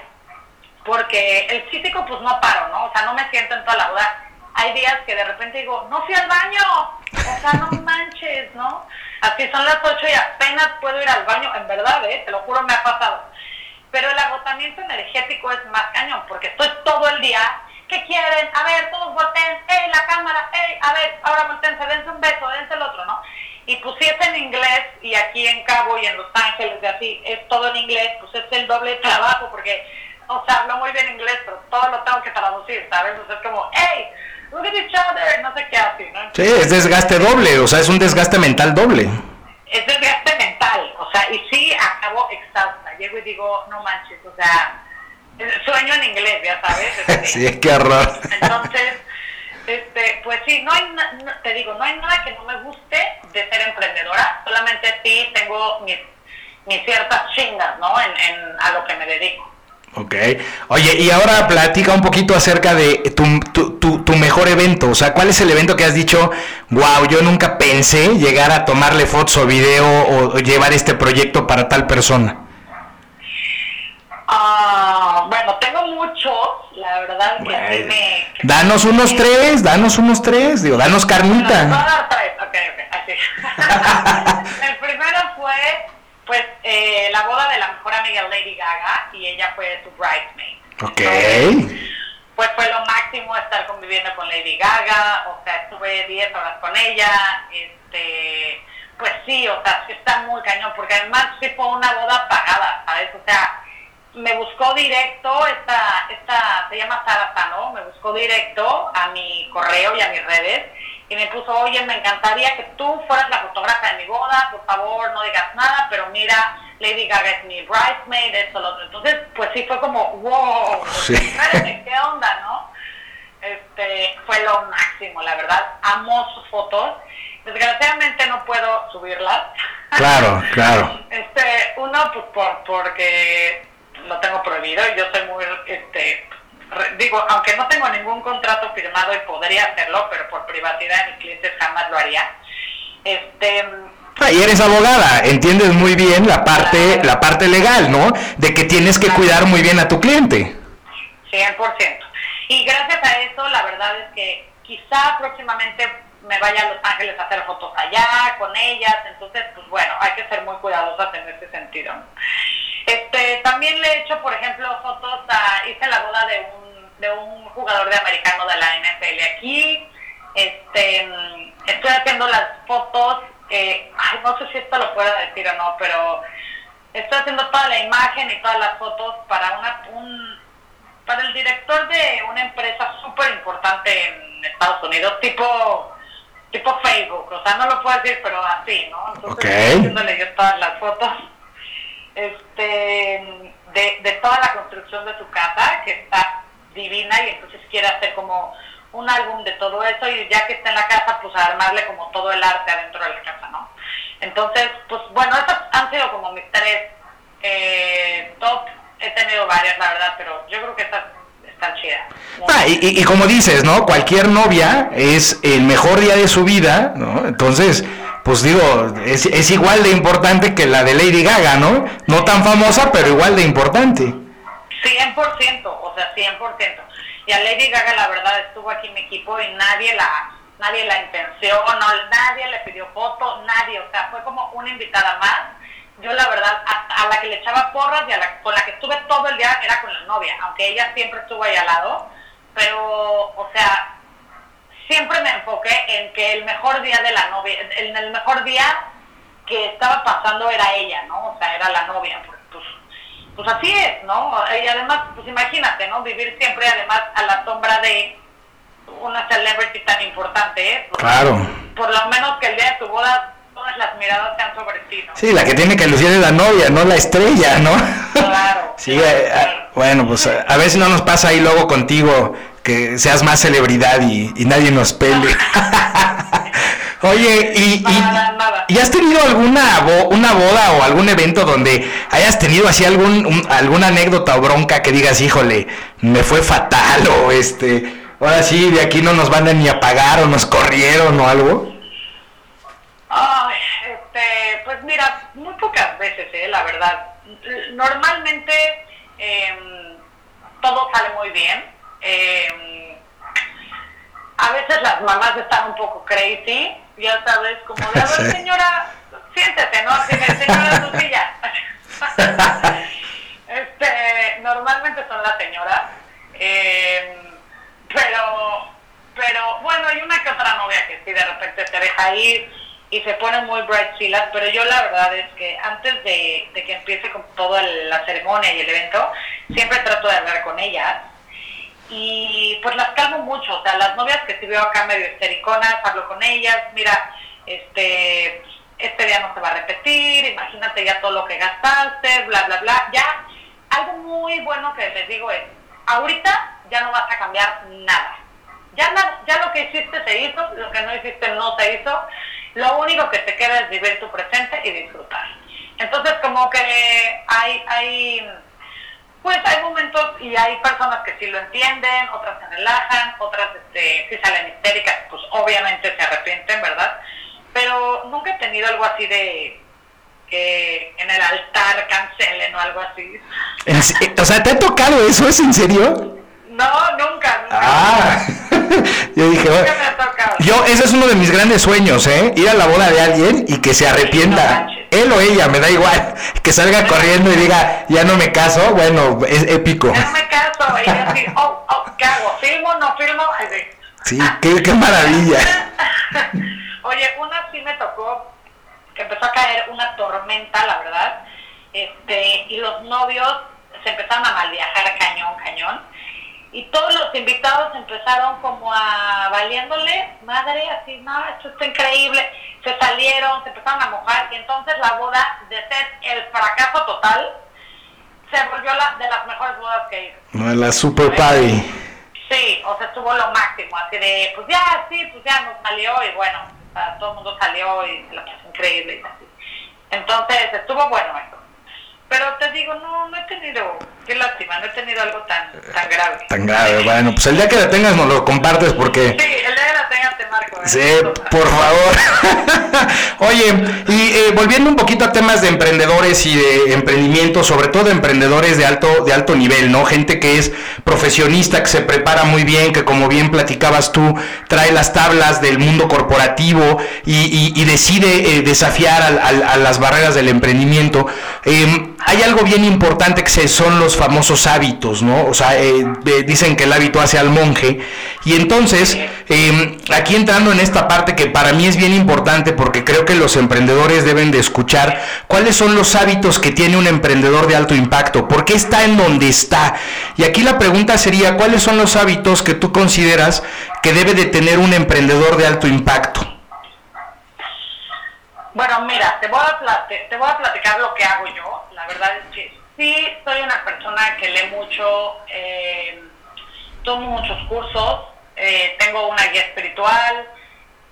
[SPEAKER 3] Porque el físico, pues no paro, ¿no? O sea, no me siento en toda la boda. hay días que de repente digo, no fui al baño, o sea, no manches, ¿no? Así son las 8 y apenas puedo ir al baño, en verdad, ¿eh? te lo juro, me ha pasado. Pero el agotamiento energético es más cañón, porque estoy todo el día, ¿qué quieren? A ver, todos volteen, ¡ey, la cámara! ¡ey, a ver, ahora volteense, dense un beso, dense el otro, ¿no? Y pues si es en inglés, y aquí en Cabo y en Los Ángeles y así, es todo en inglés, pues es el doble trabajo, porque, o sea, hablo muy bien inglés, pero todo lo tengo que traducir, ¿sabes? O sea, es como, ¡hey! Look at each other, no sé qué así, ¿no?
[SPEAKER 2] Sí, es desgaste doble, o sea, es un desgaste mental doble.
[SPEAKER 3] Es desgaste mental, o sea, y sí acabo exhausta. Llego y digo, no manches, o sea, sueño en inglés, ya sabes. Este,
[SPEAKER 2] sí, qué horror.
[SPEAKER 3] Entonces, este, pues sí, no hay, te digo, no hay nada que no me guste de ser emprendedora, solamente sí tengo mis, mis ciertas chingas, ¿no? En, en, a lo que me dedico.
[SPEAKER 2] Ok. Oye, y ahora platica un poquito acerca de tu, tu, tu, mejor evento. O sea, ¿cuál es el evento que has dicho, wow, yo nunca pensé llegar a tomarle fotos o video o, llevar este proyecto para tal persona?
[SPEAKER 3] Ah, bueno, tengo muchos, la verdad que me...
[SPEAKER 2] danos unos tres, danos unos tres, digo, danos carnita.
[SPEAKER 3] No, tres, ok, ok, así. el primero fue pues eh, la boda de la mejor amiga Lady Gaga y ella fue su bridesmaid.
[SPEAKER 2] Ok.
[SPEAKER 3] pues fue lo máximo estar conviviendo con Lady Gaga, o sea, estuve 10 horas con ella, este, pues sí, o sea, sí está muy cañón, porque además sí fue una boda pagada, ¿sabes? O sea, me buscó directo, esta, esta, se llama Sara Sano, me buscó directo a mi correo y a mis redes, y me puso, oye, me encantaría que tú fueras la fotógrafa de mi boda, por favor, no digas nada, pero mira, Lady Gaga es mi bridesmaid, esto, lo otro. Entonces, pues sí fue como, wow, ¿qué onda, no? Este, fue lo máximo, la verdad, amo sus fotos. Desgraciadamente no puedo subirlas.
[SPEAKER 2] Claro, claro.
[SPEAKER 3] Este, uno, pues por, porque lo tengo prohibido y yo soy muy, este, digo, aunque no tengo ningún contrato firmado y podría hacerlo, pero por privacidad de mis clientes jamás lo haría. Este,
[SPEAKER 2] ah, y eres abogada, entiendes muy bien la parte, la parte legal, ¿no? De que tienes que cuidar muy bien a tu cliente.
[SPEAKER 3] 100%. Y gracias a eso, la verdad es que quizá próximamente me vaya a Los Ángeles a hacer fotos allá con ellas, entonces, pues bueno, hay que ser muy cuidadosas en ese sentido. Este, también le he hecho, por ejemplo, fotos a, hice la boda de un de un jugador de americano de la NFL aquí. Este, estoy haciendo las fotos, eh, ay, no sé si esto lo puedo decir o no, pero estoy haciendo toda la imagen y todas las fotos para una, un, para el director de una empresa súper importante en Estados Unidos, tipo tipo Facebook, o sea, no lo puedo decir, pero así, ¿no? Entonces, estoy haciéndole yo todas las fotos este, de, de toda la construcción de su casa, que está divina y entonces quiere hacer como un álbum de todo eso y ya que está en la casa, pues armarle como todo el arte adentro de la casa, ¿no? Entonces, pues bueno, esas han sido como mis tres eh, top. He tenido varias, la verdad, pero yo creo que estas chidas.
[SPEAKER 2] Ah, y, y, como dices, ¿no? Cualquier novia es el mejor día de su vida, ¿no? Entonces, pues digo, es, es igual de importante que la de Lady Gaga, ¿no? No tan famosa, pero igual de importante.
[SPEAKER 3] 100%, o sea, 100%. Y a Lady Gaga, la verdad, estuvo aquí en mi equipo y nadie la nadie la intenció, no, nadie le pidió foto, nadie, o sea, fue como una invitada más. Yo, la verdad, a, la que le echaba porras y a la, con la que estuve todo el día era novia, aunque ella siempre estuvo ahí al lado, pero, o sea, siempre me enfoqué en que el mejor día de la novia, en el mejor día que estaba pasando era ella, ¿no? O sea, era la novia, pues así es, ¿no? Y además, pues imagínate, ¿no? Vivir siempre además a la sombra de una celebrity tan importante, ¿eh?
[SPEAKER 2] claro.
[SPEAKER 3] Por lo menos que el día de tu boda todas las miradas sean sobre ti, ¿no?
[SPEAKER 2] Sí, la que tiene que lucir es la novia, no la estrella, ¿no?
[SPEAKER 3] Claro.
[SPEAKER 2] sí, eh, bueno, pues a, ver si no nos pasa ahí luego contigo que seas más celebridad y, y nadie nos pele. Oye, y, y, has tenido alguna una boda o algún evento donde hayas tenido así algún alguna anécdota o bronca que digas, híjole, me fue fatal o este, ahora sí, de aquí no nos van a ni a pagar o nos corrieron o algo?
[SPEAKER 3] Ay, este, pues mira, muy pocas veces, eh, la verdad. Normalmente eh, todo sale muy bien. Eh, a veces las mamás están un poco crazy, ya sabes, como de, a ver, señora, siéntete, ¿no? Señora, tu silla. este, normalmente son las señoras, eh, pero, pero bueno, hay una que otra novia que sí de repente te deja ir y se pone muy bright filas, pero yo la verdad es que antes de, que empiece con toda la ceremonia y el evento, siempre trato de hablar con ellas y pues las calmo mucho, o sea, las novias que te veo acá medio histericonas, hablo con ellas, mira, este, este día no se va a repetir, imagínate ya todo lo que gastaste, bla, bla, bla, ya, algo muy bueno que les digo es, ahorita ya no vas a cambiar nada, ya, ya lo que hiciste se hizo, lo que no hiciste no se hizo, lo único que te queda es vivir tu presente y disfrutar. Entonces como que hay, hay pues hay momentos y hay personas que sí lo entienden, otras se relajan, otras este, sí salen histéricas, pues obviamente se arrepienten, ¿verdad? Pero nunca he tenido algo así de que en el altar cancelen o algo así.
[SPEAKER 2] O sea, ¿te ha tocado eso? ¿Es en serio?
[SPEAKER 3] No, nunca, nunca.
[SPEAKER 2] Ah, yo dije,
[SPEAKER 3] nunca me ha tocado.
[SPEAKER 2] yo, ese es uno de mis grandes sueños, ¿eh? Ir a la boda de alguien y que se arrepienta. Él o ella, me da igual. Que salga corriendo y diga, ya no me caso, bueno, es épico.
[SPEAKER 3] No me caso, y así, oh, oh, ¿qué hago? ¿Filmo, no filmo? Así.
[SPEAKER 2] Sí, qué, qué maravilla.
[SPEAKER 3] Oye, una sí me tocó, que empezó a caer una tormenta, la verdad, este, y los novios se empezaron a mal viajar cañón, cañón y todos los invitados empezaron como a valiéndole, madre, así, no, esto está increíble, se salieron, se empezaron a mojar y entonces la boda, de ser el fracaso total, se volvió la, de las mejores bodas que hice.
[SPEAKER 2] No, la super party.
[SPEAKER 3] Sí, o sea, estuvo lo máximo, así de, pues ya, sí, pues ya nos salió y bueno, todo el mundo salió y la pasó increíble y así. Entonces, estuvo bueno eso. Pero te digo, no, no he tenido, qué lástima, no he tenido algo tan, tan grave.
[SPEAKER 2] Tan grave, bueno, pues el día que la tengas nos lo compartes porque...
[SPEAKER 3] Sí, el día que la tengas te marco. ¿eh?
[SPEAKER 2] Sí, por favor. Oye, y eh, volviendo un poquito a temas de emprendedores y de emprendimiento, sobre todo emprendedores de alto, de alto nivel, ¿no? Gente que es profesionista, que se prepara muy bien, que como bien platicabas tú, trae las tablas del mundo corporativo y, y, decide eh, desafiar a, a, las barreras del emprendimiento. Eh, hay algo bien importante que son los famosos hábitos, ¿no? O sea, eh, dicen que el hábito hace al monje. Y entonces, em, aquí entrando en esta parte que para mí es bien importante porque creo que los emprendedores deben de escuchar cuáles son los hábitos que tiene un emprendedor de alto impacto, por qué está en donde está. Y aquí la pregunta sería, ¿cuáles son los hábitos que tú consideras que debe de tener un emprendedor de alto impacto?
[SPEAKER 3] Bueno, mira, te voy a, te voy a platicar lo que hago yo la verdad es que sí soy una persona que lee mucho, eh, tomo muchos cursos, eh, tengo una guía espiritual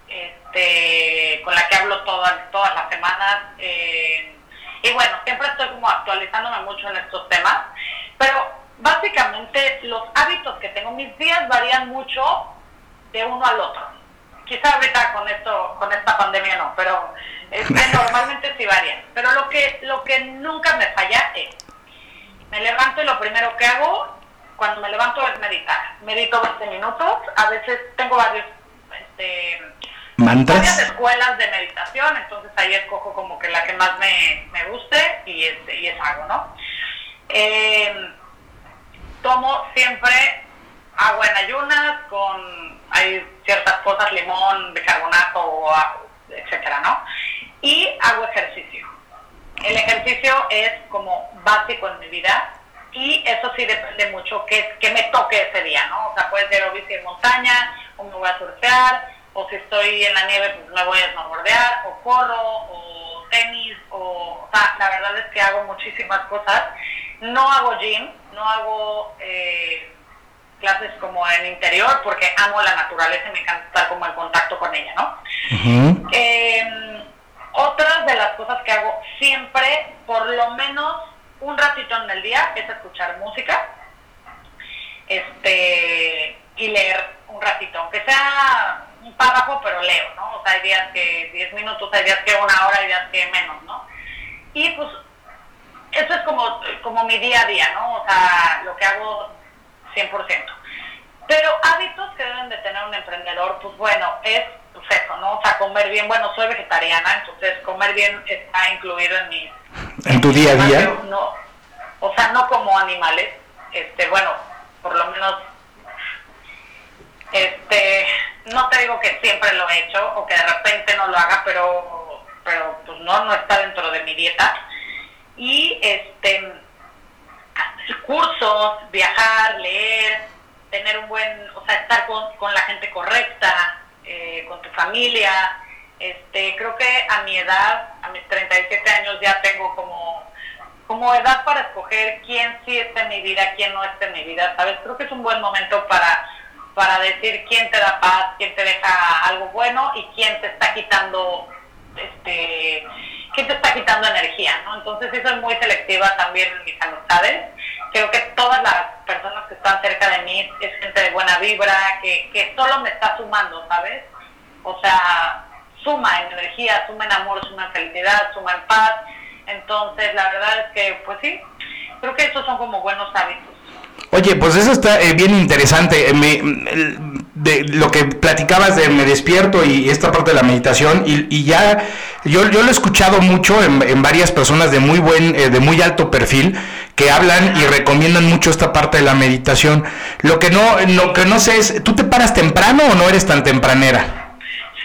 [SPEAKER 3] este, con la que hablo todas, todas las semanas. Eh, y bueno, siempre estoy como actualizándome mucho en estos temas, pero básicamente los hábitos que tengo, mis días varían mucho de uno al otro. Quizá ahorita con esto, con esta pandemia no, pero este, normalmente sí varía. Pero lo que, lo que nunca me falla es, me levanto y lo primero que hago cuando me levanto es meditar. Medito 20 minutos, a veces tengo varios, este, varias escuelas de meditación, entonces ahí escojo como que la que más me, me guste y, este, y es hago, ¿no? Em, tomo siempre agua en ayunas con, hay ciertas cosas, limón, bicarbonato, etcétera, ¿no? Y hago ejercicio. El ejercicio es como básico en mi vida y eso sí depende mucho que, que me toque ese día, ¿no? O sea, puede ser o bici en montaña, o me voy a surfear, o si estoy en la nieve, pues me voy a snowboardear, o corro, o tenis, o, o sea, la verdad es que hago muchísimas cosas. No hago gym, no hago eh, clases como en interior porque amo la naturaleza y me encanta estar como en contacto con ella, ¿no? Otras de las cosas que hago siempre, por lo menos un ratito en el día, es escuchar música este y leer un ratito, aunque sea un párrafo, pero leo, ¿no? O sea, hay días que 10 minutos, hay días que una hora, hay días que menos, ¿no? Y pues eso es como, como mi día a día, ¿no? O sea, lo que hago 100%. Pero hábitos que deben de tener un emprendedor, pues bueno, es pues eso, ¿no? O sea, comer bien, bueno, soy vegetariana, entonces comer bien está incluido en mi...
[SPEAKER 2] En tu día a día.
[SPEAKER 3] No, o sea, no como animales, este, bueno, por lo menos, este, no te digo que siempre lo he hecho o que de repente no lo haga, pero, pero pues no, no está dentro de mi dieta. Y este, cursos, viajar, leer, tener un buen, o sea, estar con, con la gente correcta, eh, con tu familia. Este, creo que a mi edad, a mis 37 años, ya tengo como, como edad para escoger quién sí está en mi vida, quién no está en mi vida, ¿sabes? Creo que es un buen momento para, para decir quién te da paz, quién te deja algo bueno y quién te está quitando, este, quién te está quitando energía, ¿no? Entonces sí soy muy selectiva también en mis amistades. Creo que todas las personas que están cerca de mí es gente de buena vibra, que, que solo me está sumando, ¿sabes? O sea, suma en energía, suma en amor, suma en felicidad, suma en paz. Entonces, la verdad es que, pues sí, creo que estos son como buenos hábitos.
[SPEAKER 2] Oye, pues eso está eh, bien interesante. Eh, de lo que platicabas de me despierto y esta parte de la meditación y, y ya yo, yo lo he escuchado mucho en, en varias personas de muy buen, eh, de muy alto perfil que hablan y recomiendan mucho esta parte de la meditación. Lo que no, lo que no sé es, ¿tú te paras temprano o no eres tan tempranera?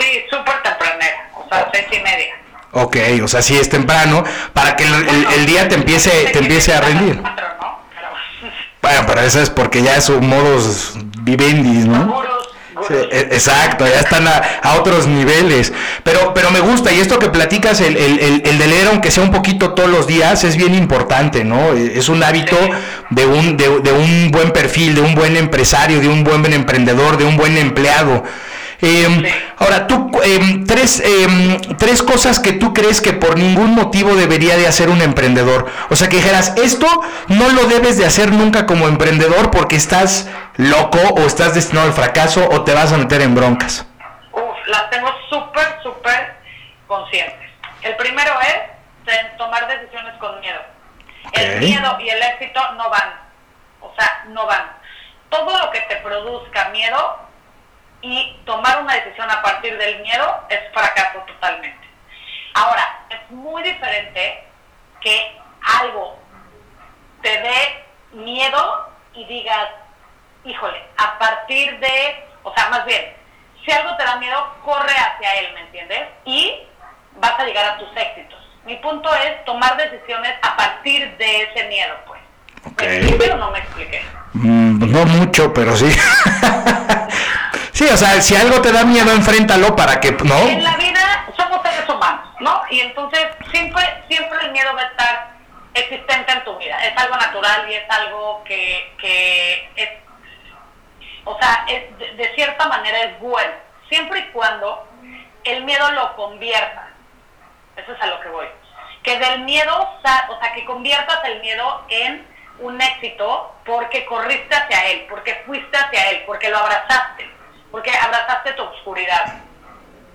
[SPEAKER 3] Sí, súper tempranera, o sea, seis y media.
[SPEAKER 2] Ok, o sea, sí es temprano para que el, el- el día te empiece, te empiece a rendir. Bueno, pero eso es porque ya es un modus vivendi, ¿no? Sí, e- exacto, ya están a, a otros niveles. Pero, pero me gusta, y esto que platicas, el, el, el, de leer, aunque sea un poquito todos los días, es bien importante, ¿no? Eh, Es un hábito de un, de, de un buen perfil, de un buen empresario, de un buen emprendedor, de un buen empleado. Eh, ahora, tú, eh, tres, eh, tres cosas que tú crees que por ningún motivo debería de hacer un emprendedor. O sea, que dijeras, esto no lo debes de hacer nunca como emprendedor porque estás loco o estás destinado al fracaso o te vas a meter en broncas.
[SPEAKER 3] Uf, las tengo súper, súper conscientes. El primero es tomar decisiones con miedo. El miedo y el éxito no van. O sea, no van. Todo lo que te produzca miedo y tomar una decisión a partir del miedo es fracaso totalmente. Ahora, es muy diferente que algo te dé miedo y digas, híjole, a partir de, o sea, más bien, si algo te da miedo, corre hacia él, ¿me entiendes? Y vas a llegar a tus éxitos. Mi punto es tomar decisiones a partir de ese miedo, pues.
[SPEAKER 2] Ok.
[SPEAKER 3] ¿Me expliqué o no me expliqué?
[SPEAKER 2] Mm, no mucho, pero sí. sí, o sea, si algo te da miedo, enfréntalo para que, ¿no?
[SPEAKER 3] En la vida somos seres humanos, ¿no? Y entonces siempre, siempre el miedo va a estar existente en tu vida. Es algo natural y es algo que, que es, o sea, es, de, de cierta manera es bueno, siempre y cuando el miedo lo convierta. Eso es a lo que voy. Que del miedo, o sea, que conviertas el miedo en un éxito porque corriste hacia él, porque fuiste hacia él, porque lo abrazaste, porque abrazaste tu oscuridad.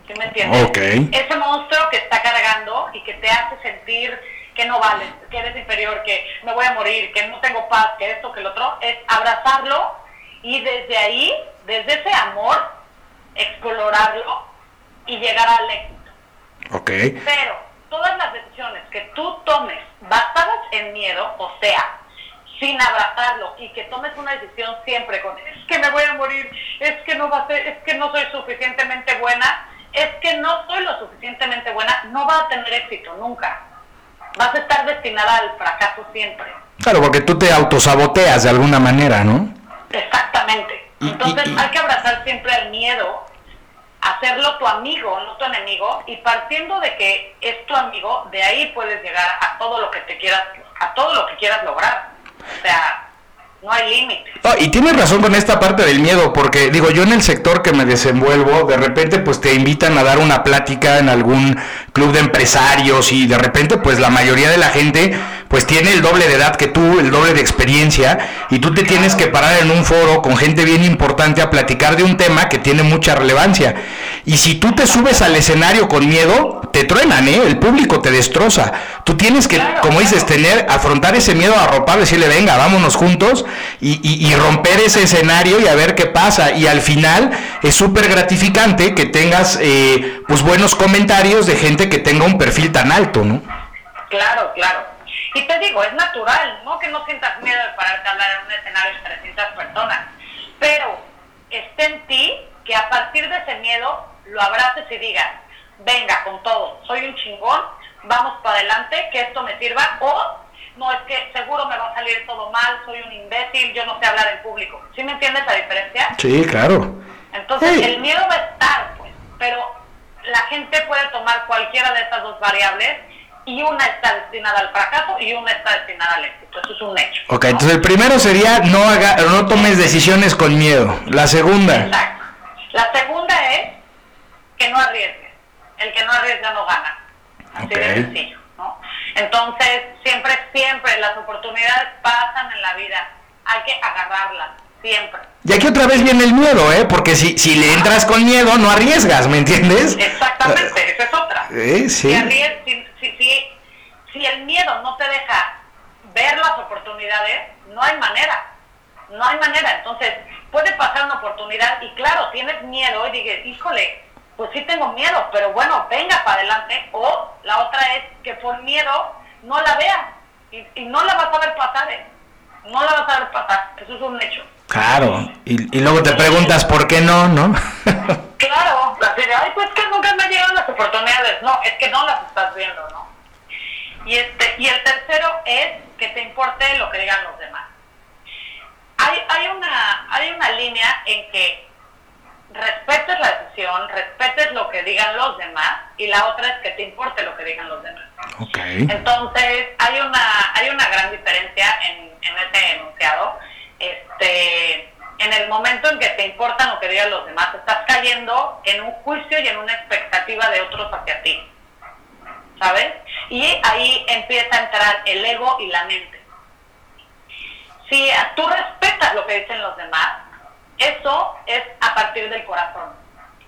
[SPEAKER 3] ¿Sí me entiendes?
[SPEAKER 2] Ok.
[SPEAKER 3] Ese monstruo que está cargando y que te hace sentir que no vales, que eres inferior, que me voy a morir, que no tengo paz, que esto, que el otro, es abrazarlo y desde ahí, desde ese amor, explorarlo y llegar al éxito.
[SPEAKER 2] Ok.
[SPEAKER 3] Pero todas las decisiones que tú tomes basadas en miedo, o sea, sin abrazarlo y que tomes una decisión siempre con es que me voy a morir, es que no va a ser, es que no soy suficientemente buena, es que no soy lo suficientemente buena, no va a tener éxito nunca. Vas a estar destinada al fracaso siempre.
[SPEAKER 2] Claro, porque tú te autosaboteas de alguna manera, ¿no?
[SPEAKER 3] Exactamente. Entonces hay que abrazar siempre el miedo, hacerlo tu amigo, no tu enemigo, y partiendo de que es tu amigo, de ahí puedes llegar a todo lo que te quieras, a todo lo que quieras lograr. O sea, no hay límites.
[SPEAKER 2] No, y tienes razón con esta parte del miedo, porque digo, yo en el sector que me desenvuelvo, de repente pues te invitan a dar una plática en algún club de empresarios y de repente pues la mayoría de la gente pues tiene el doble de edad que tú, el doble de experiencia y tú te tienes que parar en un foro con gente bien importante a platicar de un tema que tiene mucha relevancia. Y si tú te subes al escenario con miedo, te truenan, ¿eh? El público te destroza. Tú tienes que, como dices, tener, afrontar ese miedo arropado, decirle, venga, vámonos juntos y, y, romper ese escenario y a ver qué pasa. Y al final es súper gratificante que tengas, eh, pues, buenos comentarios de gente que tenga un perfil tan alto, ¿no?
[SPEAKER 3] Claro, claro. Y te digo, es natural, ¿no? Que no sientas miedo de pararte a hablar en un escenario de 300 personas. Pero esté en ti que a partir de ese miedo lo abraces y digas, venga con todo, soy un chingón, vamos para adelante, que esto me sirva, o no es que seguro me va a salir todo mal, soy un imbécil, yo no sé hablar en público. ¿Sí me entiendes la diferencia?
[SPEAKER 2] Sí, claro.
[SPEAKER 3] Entonces el miedo va a estar, pues, pero la gente puede tomar cualquiera de estas dos variables y una está destinada al fracaso y una está destinada al éxito. Eso es un hecho.
[SPEAKER 2] Ok, entonces el primero sería no haga, no tomes decisiones con miedo. La segunda.
[SPEAKER 3] Exacto. La segunda es que no arriesgues. El que no arriesga no gana. Así de sencillo. ¿no? Entonces, siempre, siempre las oportunidades pasan en la vida. Hay que agarrarlas, siempre.
[SPEAKER 2] Y aquí otra vez viene el miedo, ¿eh? Porque si, si le entras con miedo, no arriesgas, ¿me entiendes?
[SPEAKER 3] Exactamente, esa es otra.
[SPEAKER 2] Eh, sí.
[SPEAKER 3] Si, si, si, si el miedo no te deja ver las oportunidades, no hay manera. No hay manera. Entonces, puede pasar una oportunidad y claro, tienes miedo y dices, híjole, pues sí tengo miedo, pero bueno, venga para adelante. O la otra es que por miedo no la veas y, no la vas a ver pasar. ¿eh? No la vas a ver pasar. Eso es un hecho.
[SPEAKER 2] Claro, y, y luego te preguntas por qué no, ¿no?
[SPEAKER 3] claro, así de, ay, pues que nunca me llegan las oportunidades. No, es que no las estás viendo, ¿no? Y, este, y el tercero es que te importe lo que digan los demás. Hay, hay, una, hay una línea en que respetes la decisión, respetes lo que digan los demás y la otra es que te importe lo que digan los demás.
[SPEAKER 2] Okay.
[SPEAKER 3] Entonces hay una, hay una gran diferencia en, en ese enunciado. Este, en el momento en que te importa lo que digan los demás, estás cayendo en un juicio y en una expectativa de otros hacia ti. ¿Sabes? Y ahí empieza a entrar el ego y la mente. Si tú respetas lo que dicen los demás, eso es a partir del corazón.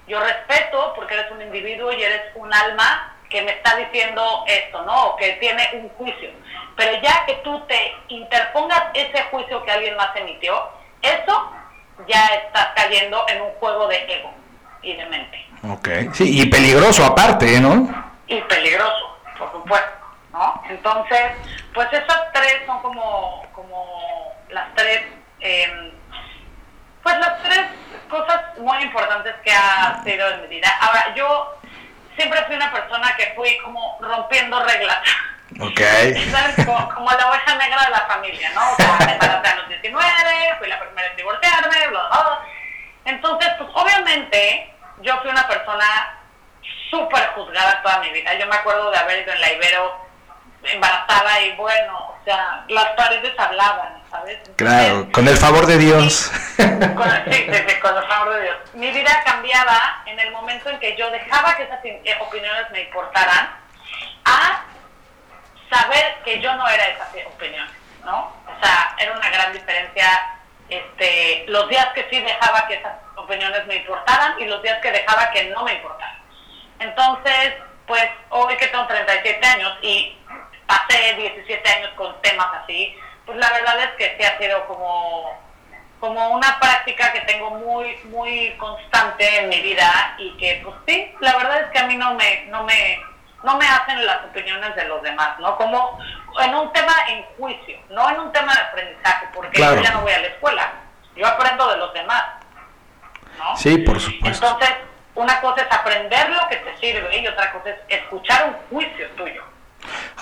[SPEAKER 3] Yo respeto porque eres un individuo y eres un alma que me está diciendo esto, ¿no? O que tiene un juicio. Pero ya que tú te interpongas ese juicio que alguien más emitió, eso ya estás cayendo en un juego de ego y de mente.
[SPEAKER 2] Ok, sí, y peligroso aparte, ¿no?
[SPEAKER 3] Y peligroso, por supuesto, ¿no? Entonces, pues esas tres son como, como las tres... Eh, pues las tres cosas muy importantes que ha sido en mi vida. Ahora, yo siempre fui una persona que fui como rompiendo reglas.
[SPEAKER 2] Ok.
[SPEAKER 3] ¿Sabes? Como, la oveja negra de la familia, ¿no? O sea, me embaracé a los 19, fui la primera en divorciarme, bla, bla, Entonces, pues obviamente yo fui una persona súper juzgada toda mi vida. Yo me acuerdo de haber ido en la Ibero embarazada y bueno, o sea, las paredes hablaban, ¿sabes?
[SPEAKER 2] claro, con el favor de Dios.
[SPEAKER 3] Con, sí, con el favor de Dios. Mi vida cambiaba en el momento en que yo dejaba que esas eh, opiniones me importaran a saber que yo no era esas opiniones, ¿no? O sea, era una gran diferencia este, los días que sí dejaba que esas opiniones me importaran y los días que dejaba que no me importaran. Entonces, pues hoy que tengo 37 años y pasé 17 años con temas así, pues la verdad es que sí ha sido como, como una práctica que tengo muy, muy constante en mi vida y que pues sí, la verdad es que a mí no me, no me, no me hacen las opiniones de los demás, ¿no? Como en un tema en juicio, no en un tema de aprendizaje, porque yo ya no voy a la escuela, yo aprendo de los demás, ¿no?
[SPEAKER 2] Sí, por supuesto.
[SPEAKER 3] Entonces, una cosa es aprender lo que te sirve y otra cosa es escuchar un juicio tuyo.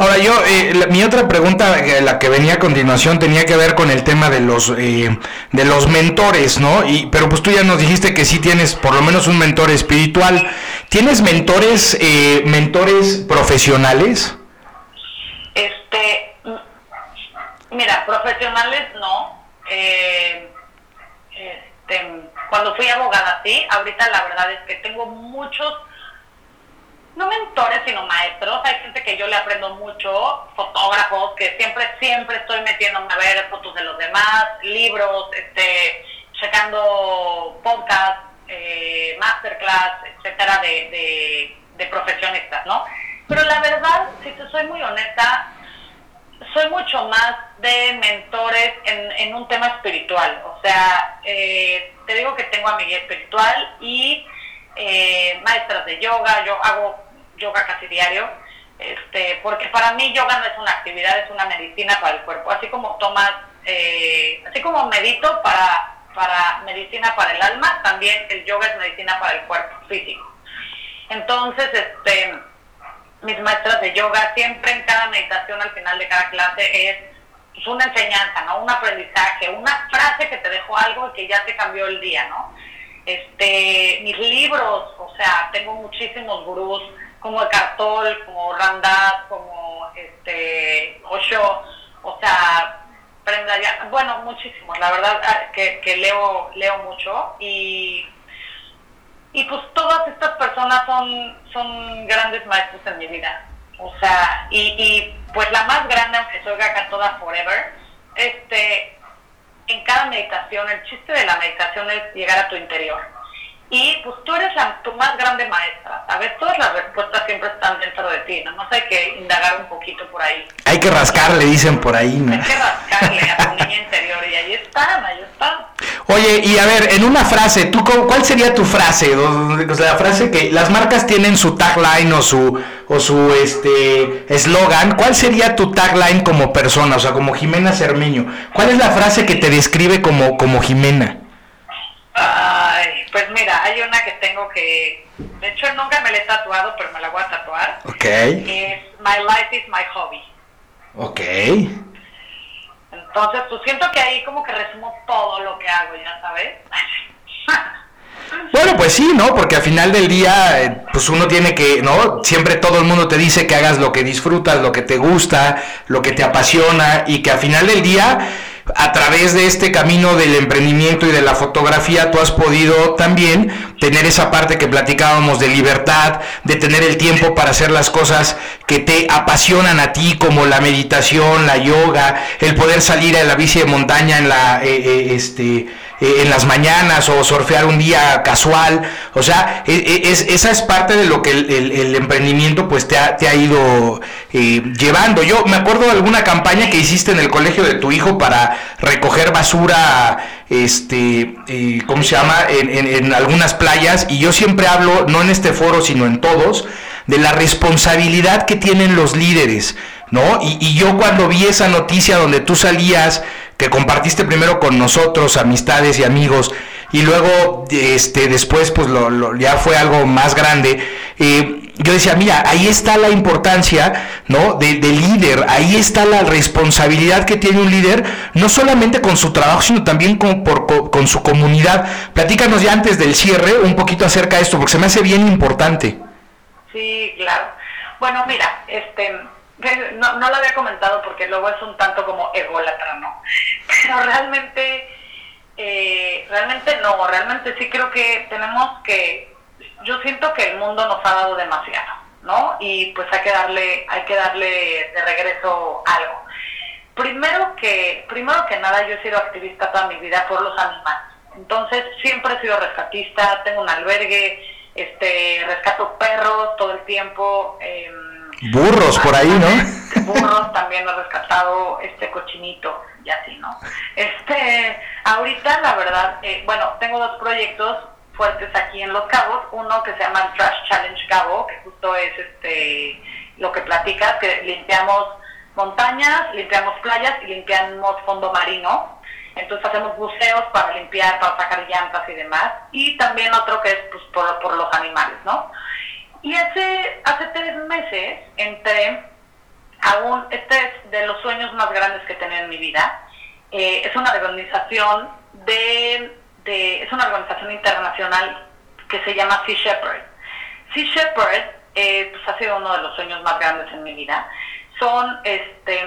[SPEAKER 2] Ahora yo, eh, mi otra pregunta, eh, la que venía a continuación, tenía que ver con el tema de los eh, de los mentores, ¿no? Y, pero pues tú ya nos dijiste que sí tienes por lo menos un mentor espiritual. ¿Tienes mentores, mentores profesionales?
[SPEAKER 3] Este, mira, profesionales no. Este, cuando fui abogada sí, ahorita la verdad es que tengo muchos no mentores, sino maestros. Hay gente que yo le aprendo mucho, fotógrafos, que siempre, siempre estoy metiéndome a ver fotos de los demás, libros, este, checando podcast, eh, masterclass, etcétera, de, de profesionistas, ¿no? Pero la verdad, si te soy muy honesta, soy mucho más de mentores en, en un tema espiritual. O sea, eh, te digo que tengo a mi espiritual y eh, maestras de yoga, yo hago yoga casi diario, este, porque para mí yoga no es una actividad, es una medicina para el cuerpo, así como tomas, eh, así como medito para, para medicina para el alma, también el yoga es medicina para el cuerpo físico. Entonces, este, mis maestras de yoga siempre en cada meditación al final de cada clase es pues, una enseñanza, ¿no? Un aprendizaje, una frase que te dejó algo y que ya te cambió el día, ¿no? Este, mis libros, o sea, tengo muchísimos gurús como Cartol, como Randat, como este Osho, o sea, bueno, muchísimos, la verdad ah, que, que leo, leo mucho y y pues todas estas personas son, son grandes maestros en mi vida. O sea, y, y pues la más grande, aunque soy acá toda forever, este, en cada meditación, el chiste de la meditación es llegar a tu interior. Y pues tú eres la, tu más grande maestra, ¿sabes? Todas las respuestas siempre están dentro de ti, ¿no? hay que indagar un poquito por ahí.
[SPEAKER 2] Hay que rascarle, dicen por ahí,
[SPEAKER 3] ¿no? Hay que rascarle a tu niña interior y ahí están, ahí están.
[SPEAKER 2] Oye, y a ver, en una frase, ¿tú ¿cuál sería tu frase? O sea, la frase que las marcas tienen su tagline o su o su este eslogan, ¿cuál sería tu tagline como persona, o sea, como Jimena Cermeño? ¿Cuál es la frase que te describe como como Jimena?
[SPEAKER 3] Pues mira, hay una que tengo que, de hecho nunca me la he tatuado, pero me la voy a tatuar.
[SPEAKER 2] Ok.
[SPEAKER 3] Es My life is my hobby.
[SPEAKER 2] Ok.
[SPEAKER 3] Entonces, pues siento que ahí como que resumo todo lo que hago, ya sabes.
[SPEAKER 2] Bueno, pues sí, ¿no? Porque al final del día, eh, pues uno tiene que, ¿no? Siempre todo el mundo te dice que hagas lo que disfrutas, lo que te gusta, lo que te apasiona y que al final del día a través de este camino del emprendimiento y de la fotografía, tú has podido también tener esa parte que platicábamos de libertad, de tener el tiempo para hacer las cosas que te apasionan a ti, como la meditación, la yoga, el poder salir a la bici de montaña en la, eh, eh, este, eh, en las mañanas o surfear un día casual. O sea, e, e, es, esa es parte de lo que el, emprendimiento pues te ha, te ha ido eh, llevando. Yo me acuerdo de alguna campaña que hiciste en el colegio de tu hijo para recoger basura, este, eh, ¿cómo se llama? En, en algunas playas y yo siempre hablo, no en este foro, sino en todos, de la responsabilidad que tienen los líderes. ¿No? Y, y, yo cuando vi esa noticia donde tú salías que compartiste primero con nosotros, amistades y amigos, y luego este, después pues lo, ya fue algo más grande. Eh, yo decía, mira, ahí está la importancia ¿no? De, líder, ahí está la responsabilidad que tiene un líder, no solamente con su trabajo, sino también con, con su comunidad. Platícanos ya antes del cierre un poquito acerca de esto, porque se me hace bien importante.
[SPEAKER 3] Sí, claro. Bueno, mira, este, no, no lo había comentado porque luego es un tanto como ególatra, ¿no? Pero realmente, eh, realmente no, realmente sí creo que tenemos que, yo siento que el mundo nos ha dado demasiado, ¿no? Y pues hay que darle, hay que darle de regreso algo. Primero que, primero que nada, yo he sido activista toda mi vida por los animales. Entonces siempre he sido rescatista, tengo un albergue, este, rescato perros todo el tiempo. Eh,
[SPEAKER 2] Burros por ahí, ¿no?
[SPEAKER 3] Burros también he rescatado este cochinito y así, ¿no? Este, ahorita la verdad, eh, bueno, tengo dos proyectos fuertes aquí en Los Cabos, uno que se llama el Trash Challenge Cabo, que justo es este lo que platicas, que limpiamos montañas, limpiamos playas y limpiamos fondo marino. Entonces hacemos buceos para limpiar, para sacar llantas y demás. Y también otro que es pues, por, por los animales, ¿no? Y hace, hace tres meses entré a un, este es de los sueños más grandes que tenía en mi vida. Eh, es una organización de, de, es una organización internacional que se llama Sea Shepherd. Sea Shepherd eh, pues ha sido uno de los sueños más grandes en mi vida. Son este,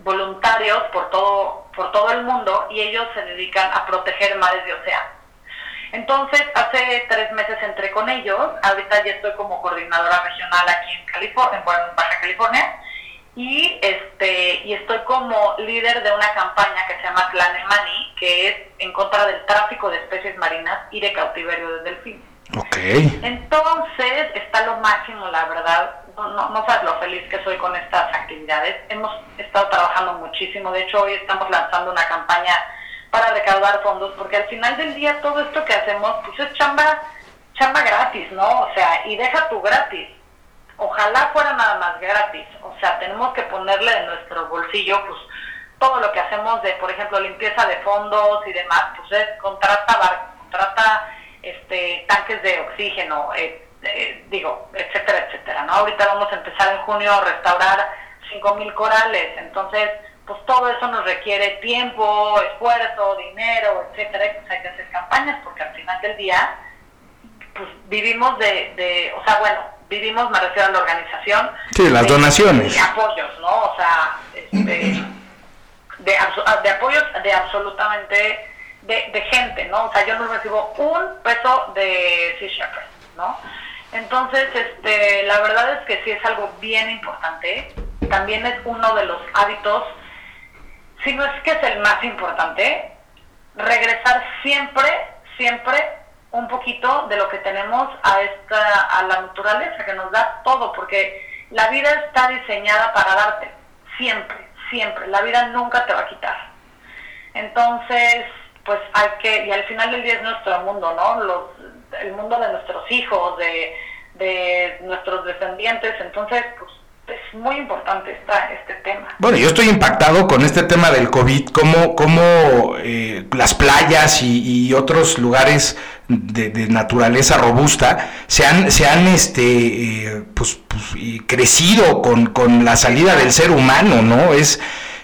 [SPEAKER 3] voluntarios por todo, por todo el mundo y ellos se dedican a proteger mares de océano. Entonces, hace tres meses entré con ellos, ahorita ya estoy como coordinadora regional aquí en California, en Baja California, y este y estoy como líder de una campaña que se llama Money, que es en contra del tráfico de especies marinas y de cautiverio de delfines.
[SPEAKER 2] Ok.
[SPEAKER 3] Entonces está lo máximo, la verdad. No, no, no sabes lo feliz que soy con estas actividades. Hemos estado trabajando muchísimo. De hecho, hoy estamos lanzando una campaña para recaudar fondos, porque al final del día todo esto que hacemos, pues es chamba, chamba gratis, ¿no? O sea, y deja tu gratis. Ojalá fuera nada más gratis. O sea, tenemos que ponerle en nuestro bolsillo, pues, todo lo que hacemos de, por ejemplo, limpieza de fondos y demás, pues es contrata, contrata este, tanques de oxígeno, eh, eh, digo, etcétera, etcétera, ¿no? Ahorita vamos a empezar en junio a restaurar 5.000 corales, entonces, pues todo eso nos requiere tiempo, esfuerzo, dinero, etcétera, y pues hay que hacer campañas porque al final del día, pues vivimos de, de o sea, bueno, vivimos, me refiero a la organización.
[SPEAKER 2] Sí, las donaciones.
[SPEAKER 3] De apoyos, ¿no? O sea, este, de, de apoyos de absolutamente de, de, gente, ¿no? O sea, yo no recibo un peso de Sea Shepherd, ¿no? Entonces, este, la verdad es que sí es algo bien importante. También es uno de los hábitos, si no es que es el más importante, regresar siempre, siempre un poquito de lo que tenemos a esta, a la naturaleza que nos da todo, porque la vida está diseñada para darte, siempre, siempre. La vida nunca te va a quitar. Entonces, pues hay que, y al final del día es nuestro mundo, ¿no? Los, el mundo de nuestros hijos, de, de nuestros descendientes, entonces, pues es muy importante esta, este tema.
[SPEAKER 2] Bueno, yo estoy impactado con este tema del COVID, cómo, cómo eh, las playas y, y, otros lugares de, de, naturaleza robusta se han, se han este, eh, pues, pues, crecido con, con la salida del ser humano, ¿no? Es,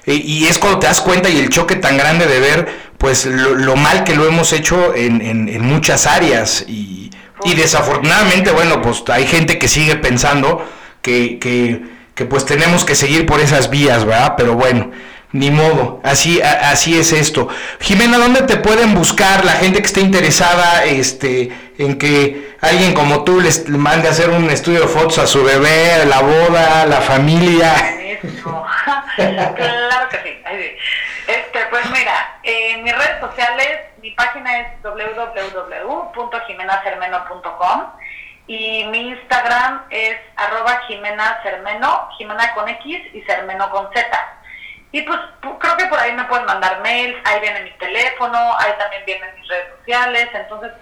[SPEAKER 2] eh, y es cuando te das cuenta y el choque tan grande de ver pues lo, lo mal que lo hemos hecho en, en, en muchas áreas y, y, desafortunadamente, bueno, pues hay gente que sigue pensando que, que, que, pues tenemos que seguir por esas vías, ¿verdad? Pero bueno, ni modo, así, a, así es esto. Jimena, ¿dónde te pueden buscar la gente que esté interesada este, en que alguien como tú les mande a hacer un estudio de fotos a su bebé, la boda, la familia?
[SPEAKER 3] claro que sí. Este, pues mira, en mis redes sociales, mi página es www.jimenacermeno.com y mi Instagram es arroba Jimena Cermeno, Jimena con X y Cermeno con Z. Y pues creo que por ahí me pueden mandar mails, ahí viene mi teléfono, ahí también vienen mis redes sociales, entonces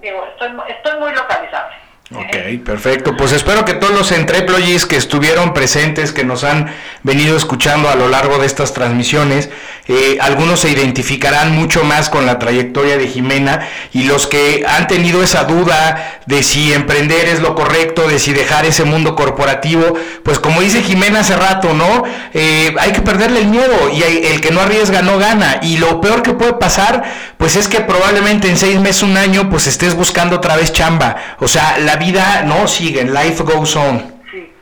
[SPEAKER 3] digo, estoy, estoy muy localizable.
[SPEAKER 2] Ok, perfecto. Pues espero que todos los entreployees que estuvieron presentes, que nos han venido escuchando a lo largo de estas transmisiones, eh, algunos se identificarán mucho más con la trayectoria de Jimena y los que han tenido esa duda de si emprender es lo correcto, de si dejar ese mundo corporativo, pues como dice Jimena hace rato, ¿no? Eh, hay que perderle el miedo y el que no arriesga no gana. Y lo peor que puede pasar, pues es que probablemente en seis meses, un año, pues estés buscando otra vez chamba. O sea, la vida no sigue, life goes on.
[SPEAKER 3] Sí,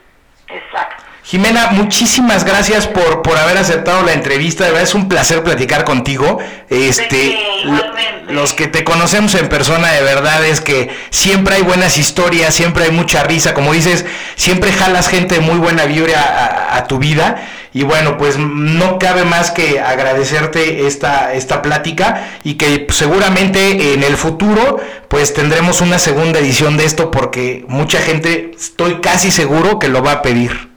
[SPEAKER 3] exacto.
[SPEAKER 2] Jimena, muchísimas gracias por, por haber aceptado la entrevista. De verdad es un placer platicar contigo. Este, lo, los que te conocemos en persona, de verdad es que siempre hay buenas historias, siempre hay mucha risa. Como dices, siempre jalas gente de muy buena vibra a, a tu vida. Y bueno, pues no cabe más que agradecerte esta, esta plática y que seguramente en el futuro pues tendremos una segunda edición de esto porque mucha gente, estoy casi seguro que lo va a pedir.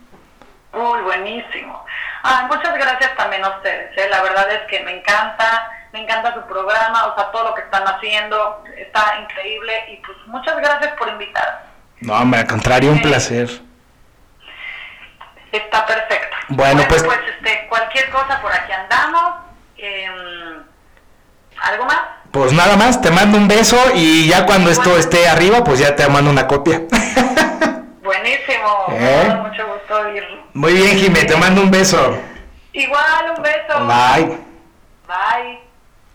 [SPEAKER 3] Muy buenísimo. Ah, muchas gracias también a ustedes. ¿eh? La verdad es que me encanta, me encanta su programa, o sea, todo lo que están haciendo está increíble y pues muchas gracias por invitar.
[SPEAKER 2] No, al contrario, un placer.
[SPEAKER 3] Está perfecto.
[SPEAKER 2] Bueno, bueno pues,
[SPEAKER 3] pues este, cualquier cosa por aquí andamos. Eh, ¿Algo más?
[SPEAKER 2] Pues nada más, te mando un beso y ya cuando esto esté arriba, pues ya te mando una copia.
[SPEAKER 3] Buenísimo, ¿Eh? mucho gusto oírlo.
[SPEAKER 2] Muy bien, Jimé, te mando un beso.
[SPEAKER 3] Igual, un beso.
[SPEAKER 2] Bye.
[SPEAKER 3] Bye.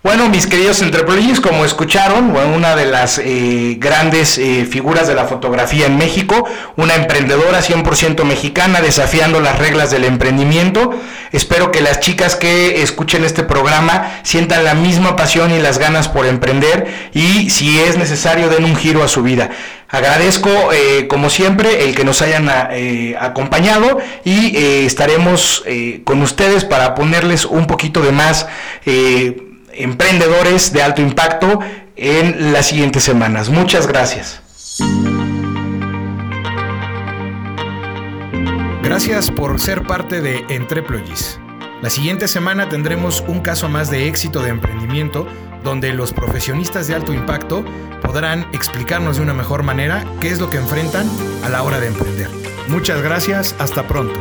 [SPEAKER 2] Bueno, mis queridos entrepreneurs, como escucharon, bueno, una de las eh, grandes eh, figuras de la fotografía en México, una emprendedora 100% mexicana desafiando las reglas del emprendimiento. Espero que las chicas que escuchen este programa sientan la misma pasión y las ganas por emprender y si es necesario den un giro a su vida. Agradezco, eh, como siempre, el que nos hayan eh, acompañado y eh, estaremos con ustedes para ponerles un poquito de más emprendedores de alto impacto en las siguientes semanas. Muchas gracias. Gracias por ser parte de Entreployees. La siguiente semana tendremos un caso más de éxito de emprendimiento donde los profesionistas de alto impacto podrán explicarnos de una mejor manera qué es lo que enfrentan a la hora de emprender. Muchas gracias, hasta pronto.